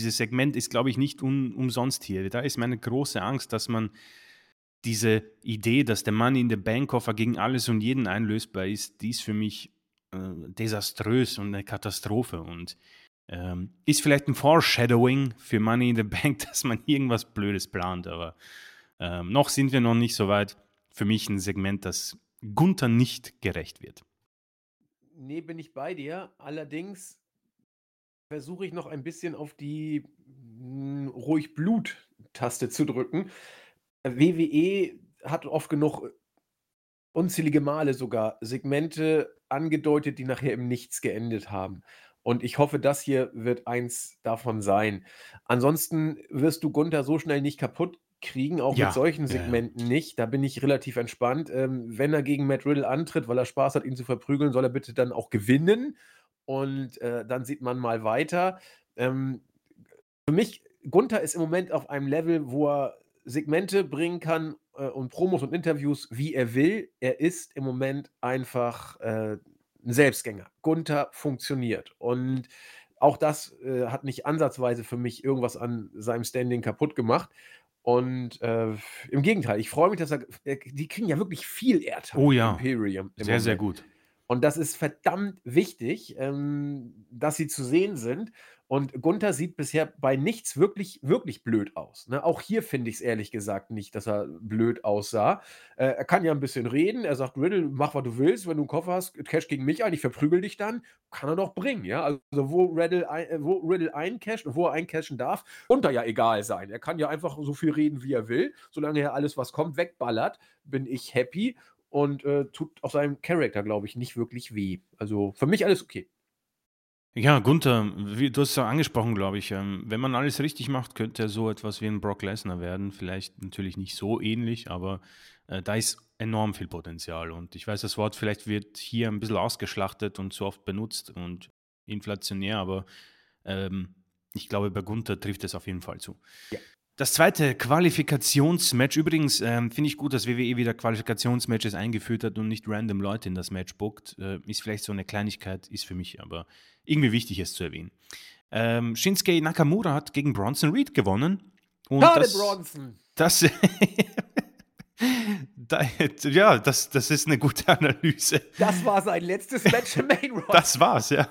Dieses Segment ist, glaube ich, nicht un, umsonst hier. Da ist meine große Angst, dass man diese Idee, dass der Money in the Bank Koffer gegen alles und jeden einlösbar ist, die ist für mich äh, desaströs und eine Katastrophe. Und ähm, ist vielleicht ein Foreshadowing für Money in the Bank, dass man irgendwas Blödes plant, aber ähm, noch sind wir noch nicht so weit. Für mich ein Segment, das Gunther nicht gerecht wird. Nee, bin ich bei dir. Allerdings versuche ich noch ein bisschen auf die hm, ruhig Blut-Taste zu drücken. WWE hat oft genug unzählige Male sogar Segmente angedeutet, die nachher im Nichts geendet haben. Und ich hoffe, das hier wird eins davon sein. Ansonsten wirst du Gunther so schnell nicht kaputt kriegen, auch Ja, mit solchen ja, ja. Segmenten nicht. Da bin ich relativ entspannt. Ähm, wenn er gegen Matt Riddle antritt, weil er Spaß hat, ihn zu verprügeln, soll er bitte dann auch gewinnen. Und äh, dann sieht man mal weiter. Ähm, für mich, Gunther ist im Moment auf einem Level, wo er Segmente bringen kann äh, und Promos und Interviews, wie er will. Er ist im Moment einfach äh, ein Selbstgänger. Gunther funktioniert. Und auch das äh, hat nicht ansatzweise für mich irgendwas an seinem Standing kaputt gemacht. Und äh, im Gegenteil, ich freue mich, dass er. äh, Die kriegen ja wirklich viel Airtime, Oh ja, Imperium im sehr, sehr Moment. gut. Und das ist verdammt wichtig, ähm, dass sie zu sehen sind. Und Gunther sieht bisher bei nichts wirklich, wirklich blöd aus. Ne? Auch hier finde ich es ehrlich gesagt nicht, dass er blöd aussah. Äh, er kann ja ein bisschen reden. Er sagt, Riddle, mach, was du willst. Wenn du einen Koffer hast, cash gegen mich ein, ich verprügel dich dann. Kann er doch bringen, ja. Also, wo Riddle, ein, äh, wo Riddle eincasht und wo er eincashen darf, Gunther ja egal sein. Er kann ja einfach so viel reden, wie er will. Solange er alles, was kommt, wegballert, bin ich happy und äh, tut auch seinem Charakter, glaube ich, nicht wirklich weh. Also für mich alles okay. Ja, Gunther, wie, du hast es ja angesprochen, glaube ich. Ähm, wenn man alles richtig macht, könnte er so etwas wie ein Brock Lesnar werden. Vielleicht natürlich nicht so ähnlich, aber äh, da ist enorm viel Potenzial. Und ich weiß, das Wort vielleicht wird hier ein bisschen ausgeschlachtet und zu oft benutzt und inflationär, aber ähm, ich glaube, bei Gunther trifft es auf jeden Fall zu. Ja. Das zweite Qualifikationsmatch, übrigens ähm, finde ich gut, dass WWE wieder Qualifikationsmatches eingeführt hat und nicht random Leute in das Match bookt. Äh, ist vielleicht so eine Kleinigkeit, ist für mich aber irgendwie wichtig, es zu erwähnen. Ähm, Shinsuke Nakamura hat gegen Bronson Reed gewonnen. Und Schade, das, Bronson! das, da, ja, das, das ist eine gute Analyse. Das war sein letztes Match im Main Roster. Das war's, ja.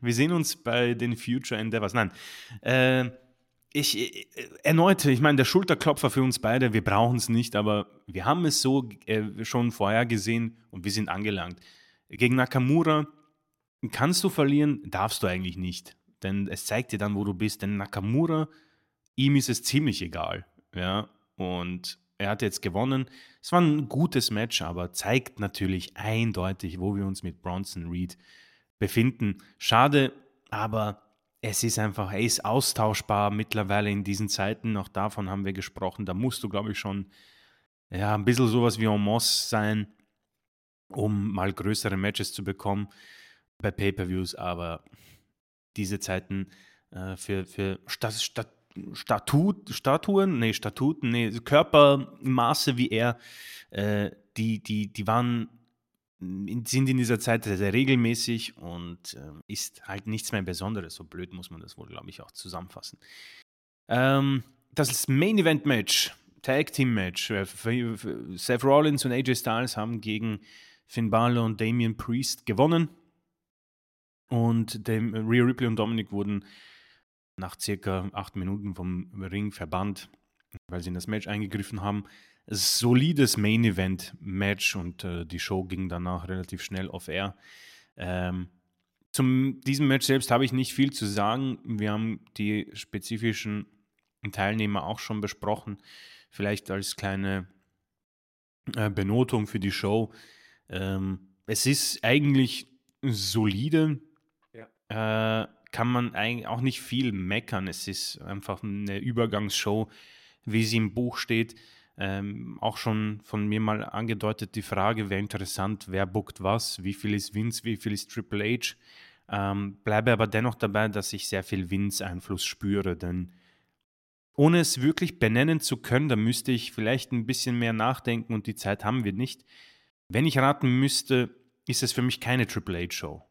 Wir sehen uns bei den Future Endeavors. Nein. Äh, ich, äh, erneut, ich meine, der Schulterklopfer für uns beide, wir brauchen es nicht, aber wir haben es so äh, schon vorher gesehen und wir sind angelangt. Gegen Nakamura kannst du verlieren, darfst du eigentlich nicht. Denn es zeigt dir dann, wo du bist. Denn Nakamura, ihm ist es ziemlich egal. Ja, und er hat jetzt gewonnen. Es war ein gutes Match, aber zeigt natürlich eindeutig, wo wir uns mit Bronson Reed befinden. Schade, aber es ist einfach, er ist austauschbar mittlerweile in diesen Zeiten. Auch davon haben wir gesprochen. Da musst du, glaube ich, schon ja, ein bisschen sowas wie Omos sein, um mal größere Matches zu bekommen bei Pay-Per-Views. Aber diese Zeiten äh, für, für Stat, Stat, Statut, Statuen, nee, Statuten, nee, Körpermaße wie er, äh, die, die, die waren sind in dieser Zeit sehr regelmäßig und äh, ist halt nichts mehr Besonderes. So blöd muss man das wohl, glaube ich, auch zusammenfassen. Ähm, das Main Event Match, Tag Team Match. Äh, Seth Rollins und AJ Styles haben gegen Finn Balor und Damian Priest gewonnen. Und dem Rhea Ripley und Dominic wurden nach circa acht Minuten vom Ring verbannt, weil sie in das Match eingegriffen haben solides Main Event Match und äh, die Show ging danach relativ schnell off air. Ähm, zum diesem Match selbst habe ich nicht viel zu sagen. Wir haben die spezifischen Teilnehmer auch schon besprochen. Vielleicht als kleine äh, Benotung für die Show. Ähm, es ist eigentlich solide. Ja. Äh, kann man eigentlich auch nicht viel meckern. Es ist einfach eine Übergangsshow, wie sie im Buch steht. Ähm, auch schon von mir mal angedeutet, die Frage wäre interessant, wer bookt was, wie viel ist Vince, wie viel ist Triple H. Ähm, bleibe aber dennoch dabei, dass ich sehr viel Vince-Einfluss spüre, denn ohne es wirklich benennen zu können, da müsste ich vielleicht ein bisschen mehr nachdenken und die Zeit haben wir nicht. Wenn ich raten müsste, ist es für mich keine Triple H-Show.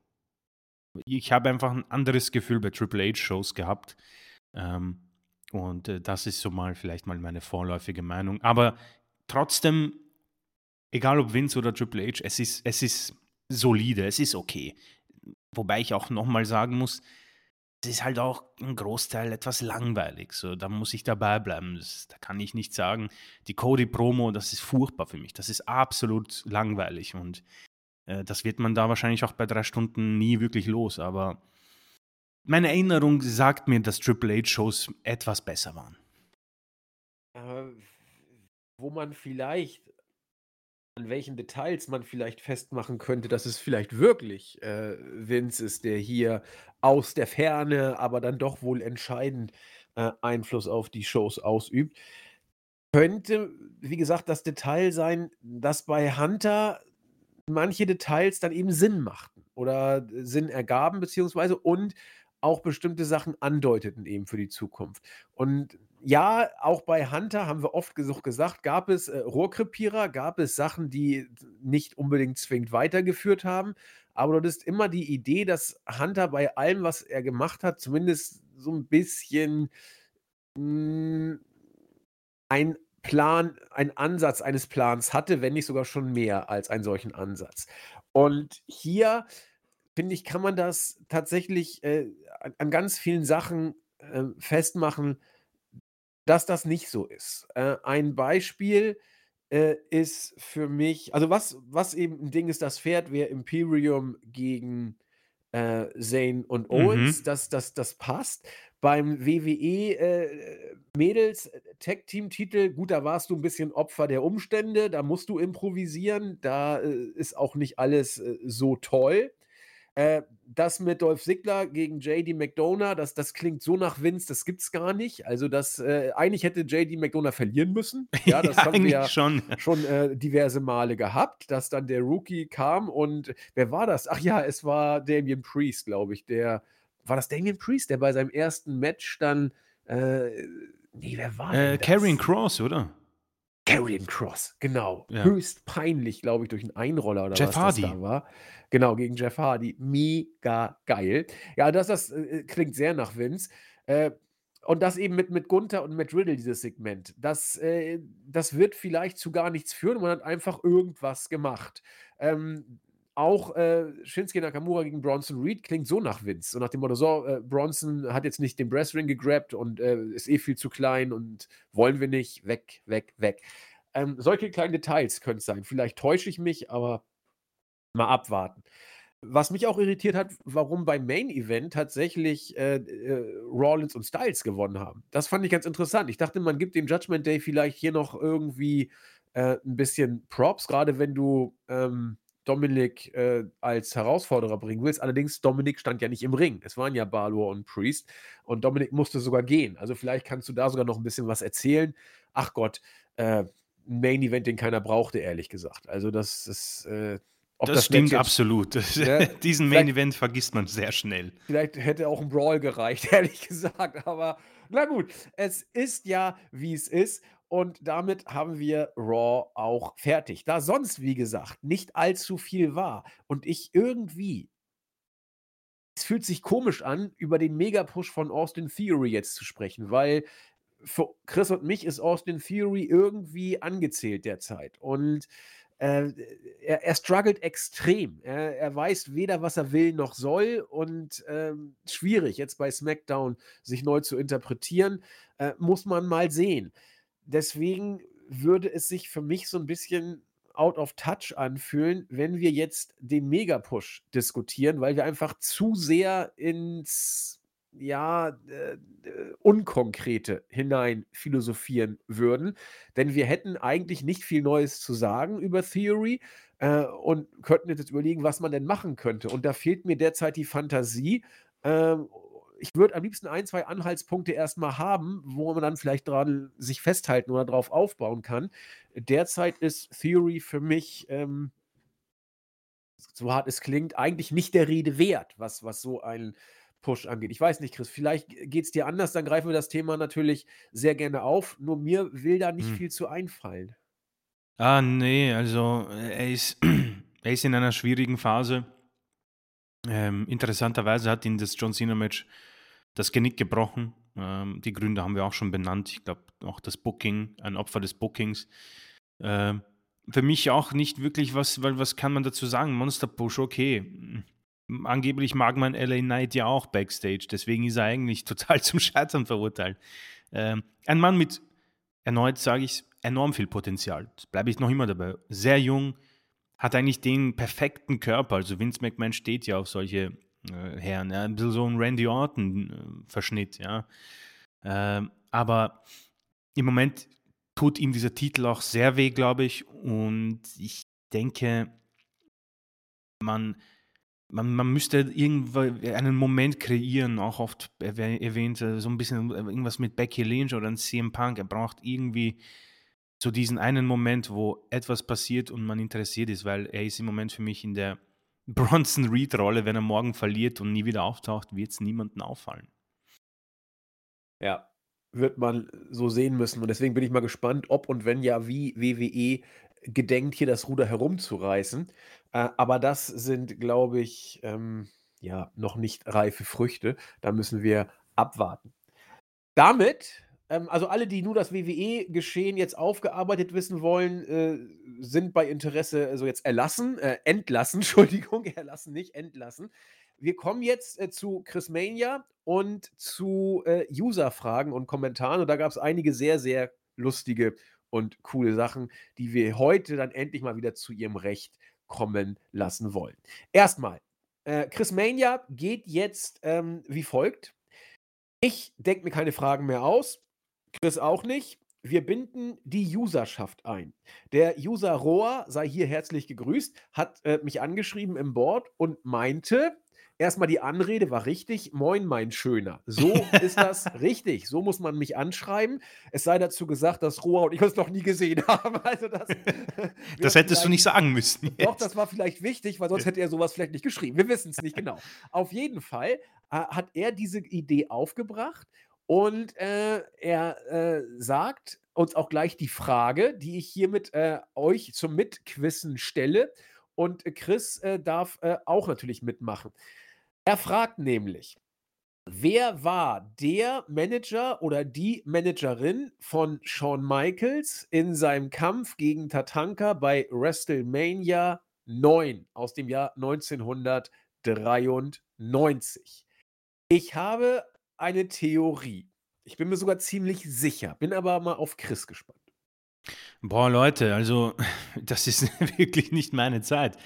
Ich habe einfach ein anderes Gefühl bei Triple H-Shows gehabt. Ähm, und äh, das ist so mal vielleicht mal meine vorläufige Meinung. Aber trotzdem, egal ob Vince oder Triple H, es ist, es ist solide, es ist okay. Wobei ich auch nochmal sagen muss, es ist halt auch ein Großteil etwas langweilig. So, da muss ich dabei bleiben. Das, da kann ich nicht sagen, die Cody-Promo, das ist furchtbar für mich. Das ist absolut langweilig. Und äh, das wird man da wahrscheinlich auch bei drei Stunden nie wirklich los. Aber meine Erinnerung sagt mir, dass Triple H-Shows etwas besser waren. Äh, wo man vielleicht, an welchen Details man vielleicht festmachen könnte, dass es vielleicht wirklich äh, Vince ist, der hier aus der Ferne, aber dann doch wohl entscheidend äh, Einfluss auf die Shows ausübt. Könnte, wie gesagt, das Detail sein, dass bei Hunter manche Details dann eben Sinn machten oder Sinn ergaben, beziehungsweise und auch bestimmte Sachen andeuteten eben für die Zukunft. Und ja, auch bei Hunter haben wir oft gesagt, gab es äh, Rohrkrepierer, gab es Sachen, die nicht unbedingt zwingend weitergeführt haben. Aber dort ist immer die Idee, dass Hunter bei allem, was er gemacht hat, zumindest so ein bisschen mh, hm, ein Plan, ein Ansatz eines Plans hatte, wenn nicht sogar schon mehr als einen solchen Ansatz. Und hier finde ich, kann man das tatsächlich äh, an, an, ganz vielen Sachen äh, festmachen, dass das nicht so ist. Äh, ein Beispiel äh, ist für mich, also was, was eben ein Ding ist, das Pferd wäre Imperium gegen äh, Zane und Owens, mhm. das, das, das passt. Beim WWE äh, Mädels Tag Team Titel, gut, da warst du ein bisschen Opfer der Umstände, da musst du improvisieren, da ist auch nicht alles so toll. Äh, das mit Dolph Ziggler gegen JD McDonough, das, das klingt so nach Vince, das gibt's gar nicht. Also, das äh, eigentlich hätte JD McDonough verlieren müssen. Ja, das ja, haben wir ja schon, schon äh, diverse Male gehabt, dass dann der Rookie kam und wer war das? Ach ja, es war Damien Priest, glaube ich. Der war das Damien Priest, der bei seinem ersten Match dann äh, nee, wer war äh, das? Karrion Cross, oder? Karrion Cross, genau. Ja. Höchst peinlich, glaube ich, durch einen Einroller oder Jeff was Hardy. das da war. Genau, gegen Jeff Hardy. Mega geil. Ja, das, das äh, klingt sehr nach Vince. Äh, und das eben mit, mit Gunther und Matt Riddle, dieses Segment. Das, äh, das wird vielleicht zu gar nichts führen. Man hat einfach irgendwas gemacht. Ähm, auch äh, Shinsuke Nakamura gegen Bronson Reed klingt so nach Vince. So nach dem Motto, so, äh, Bronson hat jetzt nicht den Brassring gegrabt und äh, ist eh viel zu klein und wollen wir nicht. Weg, weg, weg. Ähm, solche kleinen Details können es sein. Vielleicht täusche ich mich, aber mal abwarten. Was mich auch irritiert hat, warum beim Main Event tatsächlich äh, äh, Rollins und Styles gewonnen haben. Das fand ich ganz interessant. Ich dachte, man gibt dem Judgment Day vielleicht hier noch irgendwie äh, ein bisschen Props, gerade wenn du ähm, Dominik äh, als Herausforderer bringen willst. Allerdings, Dominik stand ja nicht im Ring. Es waren ja Balor und Priest und Dominik musste sogar gehen. Also vielleicht kannst du da sogar noch ein bisschen was erzählen. Ach Gott, äh, Main Event, den keiner brauchte, ehrlich gesagt. Also das ist. Äh, das, das, stimmt jetzt, absolut. Ne, Diesen Main Event vergisst man sehr schnell. Vielleicht hätte auch ein Brawl gereicht, ehrlich gesagt. Aber na gut, es ist ja, wie es ist. Und damit haben wir Raw auch fertig. Da sonst, wie gesagt, nicht allzu viel war und ich irgendwie es fühlt sich komisch an, über den Megapush von Austin Theory jetzt zu sprechen, weil für Chris und mich ist Austin Theory irgendwie angezählt derzeit. Und äh, er, er struggelt extrem. Er, er, weiß weder, was er will noch soll. Und ähm, schwierig, jetzt bei SmackDown sich neu zu interpretieren, äh, muss man mal sehen deswegen würde es sich für mich so ein bisschen out of touch anfühlen, wenn wir jetzt den Mega-Push diskutieren, weil wir einfach zu sehr ins ja, äh, äh, Unkonkrete hinein philosophieren würden. Denn wir hätten eigentlich nicht viel Neues zu sagen über Theory äh, und könnten jetzt überlegen, was man denn machen könnte. Und da fehlt mir derzeit die Fantasie. Äh, ich würde am liebsten ein, zwei Anhaltspunkte erstmal haben, wo man dann vielleicht dran sich festhalten oder drauf aufbauen kann. Derzeit ist Theory für mich, ähm, so hart es klingt, eigentlich nicht der Rede wert, was, was so ein Push angeht. Ich weiß nicht, Chris, vielleicht geht es dir anders, dann greifen wir das Thema natürlich sehr gerne auf. Nur mir will da nicht hm. viel zu einfallen. Ah, nee, also er ist, er ist in einer schwierigen Phase. Ähm, interessanterweise hat ihn das John Cena-Match das Genick gebrochen. Ähm, die Gründe haben wir auch schon benannt. Ich glaube, auch das Booking, ein Opfer des Bookings. Ähm, für mich auch nicht wirklich was, weil was kann man dazu sagen? Monster Push, okay. Angeblich mag man LA Knight ja auch backstage, deswegen ist er eigentlich total zum Scheitern verurteilt. Ähm, ein Mann mit, erneut sage ich enorm viel Potenzial. Bleibe ich noch immer dabei. Sehr jung, hat eigentlich den perfekten Körper. Also Vince McMahon steht ja auf solche äh, Herren. Ja? Ein bisschen so ein Randy Orton-Verschnitt, ja. Ähm, aber im Moment tut ihm dieser Titel auch sehr weh, glaube ich. Und ich denke, man, man, man müsste irgendwann einen Moment kreieren, auch oft erwähnt, äh, so ein bisschen irgendwas mit Becky Lynch oder ein CM Punk. Er braucht irgendwie so diesen einen Moment, wo etwas passiert und man interessiert ist, weil er ist im Moment für mich in der Bronson Reed-Rolle, wenn er morgen verliert und nie wieder auftaucht, wird es niemandem auffallen. Ja, wird man so sehen müssen. Und deswegen bin ich mal gespannt, ob und wenn ja, wie WWE gedenkt, hier das Ruder herumzureißen. Äh, aber das sind, glaube ich, ähm, ja, noch nicht reife Früchte. Da müssen wir abwarten. Damit ähm, also alle, die nur das WWE-Geschehen jetzt aufgearbeitet wissen wollen, äh, sind bei Interesse also jetzt erlassen, äh, entlassen, Entschuldigung, erlassen nicht, entlassen. Wir kommen jetzt äh, zu Chris Mania und zu äh, User-Fragen und Kommentaren. Und da gab es einige sehr, sehr lustige und coole Sachen, die wir heute dann endlich mal wieder zu ihrem Recht kommen lassen wollen. Erstmal, äh, Chris Mania geht jetzt ähm, wie folgt. Ich denke mir keine Fragen mehr aus. Chris auch nicht. Wir binden die Userschaft ein. Der User Rohr, sei hier herzlich gegrüßt, hat äh, mich angeschrieben im Board und meinte, erstmal die Anrede war richtig. Moin, mein Schöner. So ist das richtig. So muss man mich anschreiben. Es sei dazu gesagt, dass Rohr und ich uns noch nie gesehen haben. Also das, das hättest du nicht sagen müssen. Doch, das war vielleicht wichtig, weil sonst hätte er sowas vielleicht nicht geschrieben. Wir wissen es nicht genau. Auf jeden Fall äh, hat er diese Idee aufgebracht und äh, er äh, sagt uns auch gleich die Frage, die ich hiermit äh, euch zum Mitquissen stelle. Und Chris äh, darf äh, auch natürlich mitmachen. Er fragt nämlich, wer war der Manager oder die Managerin von Shawn Michaels in seinem Kampf gegen Tatanka bei WrestleMania 9 aus dem Jahr 1993. Ich habe eine Theorie. Ich bin mir sogar ziemlich sicher, bin aber mal auf Chris gespannt. Boah, Leute, also das ist wirklich nicht meine Zeit.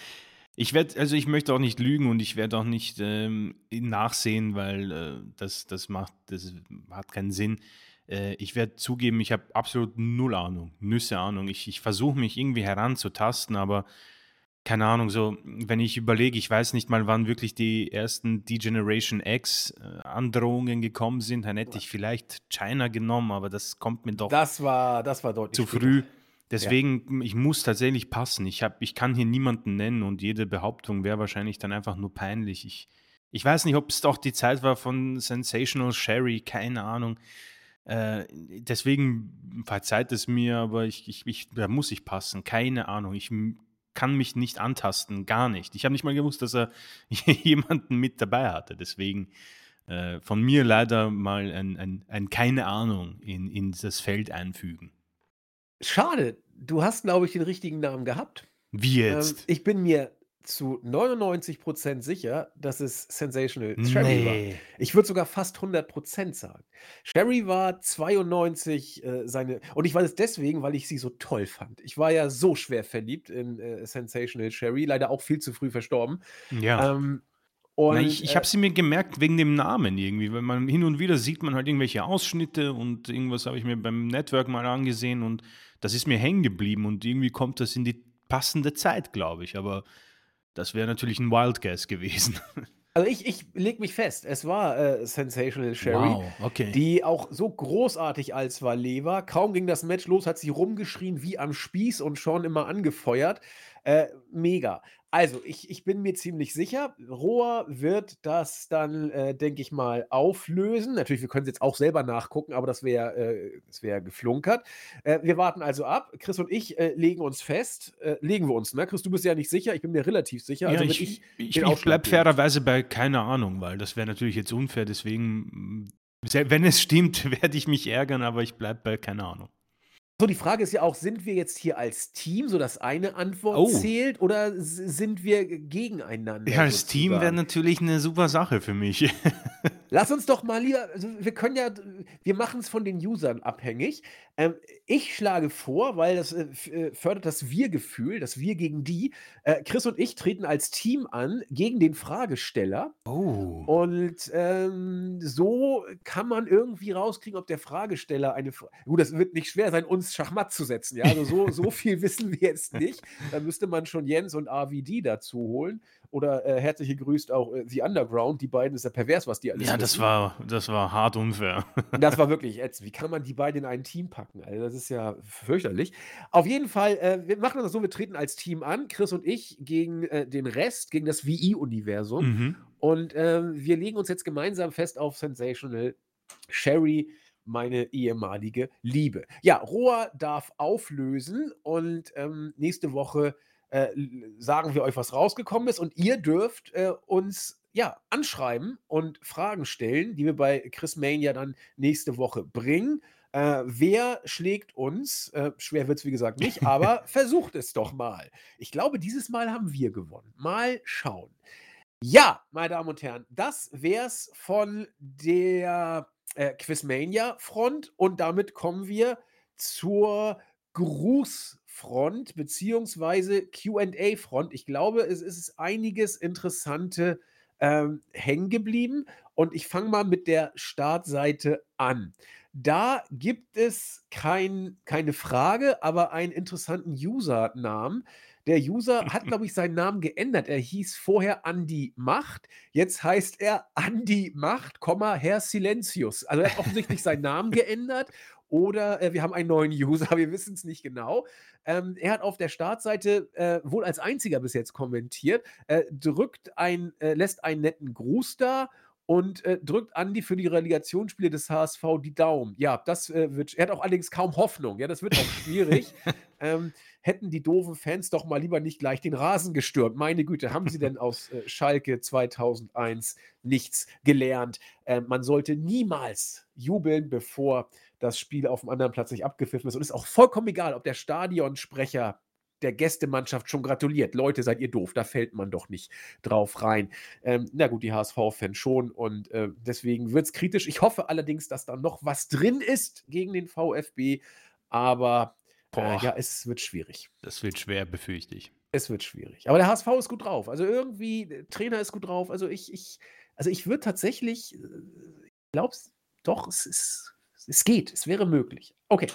Ich werde, also ich möchte auch nicht lügen und ich werde auch nicht ähm, nachsehen, weil äh, das, das macht, das hat keinen Sinn. Äh, ich werde zugeben, ich habe absolut null Ahnung, Nüsse Ahnung. Ich, ich versuche mich irgendwie heranzutasten, aber keine Ahnung, so, wenn ich überlege, ich weiß nicht mal, wann wirklich die ersten D-Generation X-Androhungen äh, gekommen sind, dann hätte ich vielleicht China genommen, aber das kommt mir doch Das war, das war deutlich zu früh. Ja. Deswegen, ich muss tatsächlich passen. Ich, hab, ich kann hier niemanden nennen und jede Behauptung wäre wahrscheinlich dann einfach nur peinlich. Ich, ich weiß nicht, ob es doch die Zeit war von Sensational Sherry, keine Ahnung. Äh, deswegen verzeiht es mir, aber ich, ich, ich, da muss ich passen. Keine Ahnung. Ich kann mich nicht antasten, gar nicht. Ich habe nicht mal gewusst, dass er jemanden mit dabei hatte. Deswegen äh, von mir leider mal ein, ein, ein keine Ahnung in, in das Feld einfügen. Schade, du hast, glaube ich, den richtigen Namen gehabt. Wie Ähm, jetzt? ich bin mir zu 99% sicher, dass es Sensational Sherry war. Ich würde sogar fast 100% sagen. Sherry war 92 äh, seine und ich weiß es deswegen, weil ich sie so toll fand. Ich war ja so schwer verliebt in äh, Sensational Sherry, leider auch viel zu früh verstorben. Ja. Ähm, Na, und ich ich äh, habe sie mir gemerkt wegen dem Namen irgendwie, weil man hin und wieder sieht man halt irgendwelche Ausschnitte und irgendwas habe ich mir beim Network mal angesehen und das ist mir hängen geblieben und irgendwie kommt das in die passende Zeit, glaube ich. Aber das wäre natürlich ein Wild Guess gewesen. also ich, ich leg mich fest, es war äh, Sensational Sherry. Wow, okay. die auch so großartig als Valet war. Kaum ging das Match los, hat sie rumgeschrien wie am Spieß und schon immer angefeuert. Äh, mega. Also, ich, ich bin mir ziemlich sicher, Rohr wird das dann, äh, denke ich mal, auflösen. Natürlich, wir können es jetzt auch selber nachgucken, aber das wäre äh, das wär geflunkert. Äh, wir warten also ab. Chris und ich äh, legen uns fest. Äh, legen wir uns, ne? Chris, du bist ja nicht sicher, ich bin mir relativ sicher. Ja, Also würd ich, ich, ich, ich bleibe fairerweise bei keine Ahnung, weil das wäre natürlich jetzt unfair. Deswegen, se- wenn es stimmt, werde ich mich ärgern, aber ich bleibe bei keine Ahnung. So, die Frage ist ja auch, sind wir jetzt hier als Team, sodass eine Antwort Oh. zählt, oder sind wir gegeneinander? Ja, das Team wäre natürlich eine super Sache für mich. Lass uns doch mal lieber, also wir können ja, wir machen es von den Usern abhängig. Ähm, ich schlage vor, weil das äh, äh, fördert das Wir-Gefühl, das Wir gegen die. Äh, Chris und ich treten als Team an gegen den Fragesteller. Oh. Und ähm, so kann man irgendwie rauskriegen, ob der Fragesteller eine. Fra Gut, das wird nicht schwer sein, uns Schachmatt zu setzen. Ja, also so, so viel wissen wir jetzt nicht. Da müsste man schon Jens und RVD dazu holen. Oder äh, herzlich gegrüßt auch äh, The Underground. Die beiden ist ja pervers, was die alles Ja, das wissen. war, das war hart unfair. Das war wirklich ätzend. Wie kann man die beiden in ein Team packen? Also, das ist ja fürchterlich. Auf jeden Fall, äh, wir machen das so: wir treten als Team an, Chris und ich, gegen äh, den Rest, gegen das VI-Universum. Mhm. Und ähm, wir legen uns jetzt gemeinsam fest auf Sensational Sherry, meine ehemalige Liebe. Ja, Roa darf auflösen und ähm, nächste Woche äh, sagen wir euch, was rausgekommen ist. Und ihr dürft äh, uns ja anschreiben und Fragen stellen, die wir bei Chris Mania dann nächste Woche bringen. Äh, wer schlägt uns? Äh, schwer wird es, wie gesagt, nicht, aber versucht es doch mal. Ich glaube, dieses Mal haben wir gewonnen. Mal schauen. Ja, meine Damen und Herren, das wär's von der äh, Quizmania-Front und damit kommen wir zur Grußfront beziehungsweise QA-Front. Ich glaube, es ist einiges Interessante ähm, hängen geblieben und ich fange mal mit der Startseite an. Da gibt es kein, keine Frage, aber einen interessanten Usernamen. Der User hat, glaube ich, seinen Namen geändert. Er hieß vorher Andi Macht. Jetzt heißt er Andi Macht, Herr Silentius. Also er hat offensichtlich seinen Namen geändert. Oder äh, wir haben einen neuen User, wir wissen es nicht genau. Ähm, er hat auf der Startseite äh, wohl als einziger bis jetzt kommentiert, äh, drückt ein, äh, lässt einen netten Gruß da und äh, drückt Andi für die Relegationsspiele des HSV die Daumen. Ja, das äh, wird. Er hat auch allerdings kaum Hoffnung. Ja, das wird auch schwierig. ähm, hätten die doofen Fans doch mal lieber nicht gleich den Rasen gestürmt. Meine Güte, haben sie denn aus äh, Schalke 2001 nichts gelernt? Äh, man sollte niemals jubeln, bevor das Spiel auf dem anderen Platz nicht abgepfiffen ist. Und ist auch vollkommen egal, ob der Stadionsprecher der Gästemannschaft schon gratuliert. Leute, seid ihr doof, da fällt man doch nicht drauf rein. Ähm, na gut, die HSV-Fans schon und äh, deswegen wird es kritisch. Ich hoffe allerdings, dass da noch was drin ist gegen den VfB, aber äh, ja, es wird schwierig. Das wird schwer, befürchte ich. Es wird schwierig. Aber der HSV ist gut drauf. Also irgendwie, der Trainer ist gut drauf. Also ich, ich, also ich würde tatsächlich, äh, ich glaube doch, es ist es geht, es wäre möglich. Okay.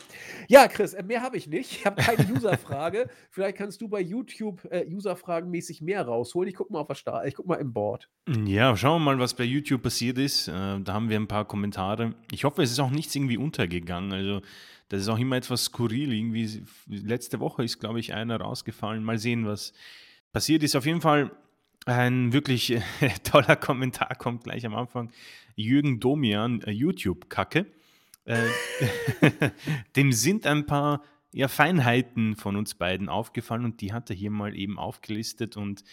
Ja, Chris, äh, mehr habe ich nicht. Ich habe keine Userfrage. Vielleicht kannst du bei YouTube äh, Userfragenmäßig mehr rausholen. Ich gucke mal auf was da. Ich gucke mal im Board. Ja, schauen wir mal, was bei YouTube passiert ist. Äh, da haben wir ein paar Kommentare. Ich hoffe, es ist auch nichts irgendwie untergegangen. Also, das ist auch immer etwas skurril. Irgendwie letzte Woche ist, glaube ich, einer rausgefallen. Mal sehen, was passiert ist. Auf jeden Fall ein wirklich toller Kommentar kommt gleich am Anfang. Jürgen Domian, äh, YouTube-Kacke. Äh, dem sind ein paar ja, Feinheiten von uns beiden aufgefallen und die hat er hier mal eben aufgelistet. Und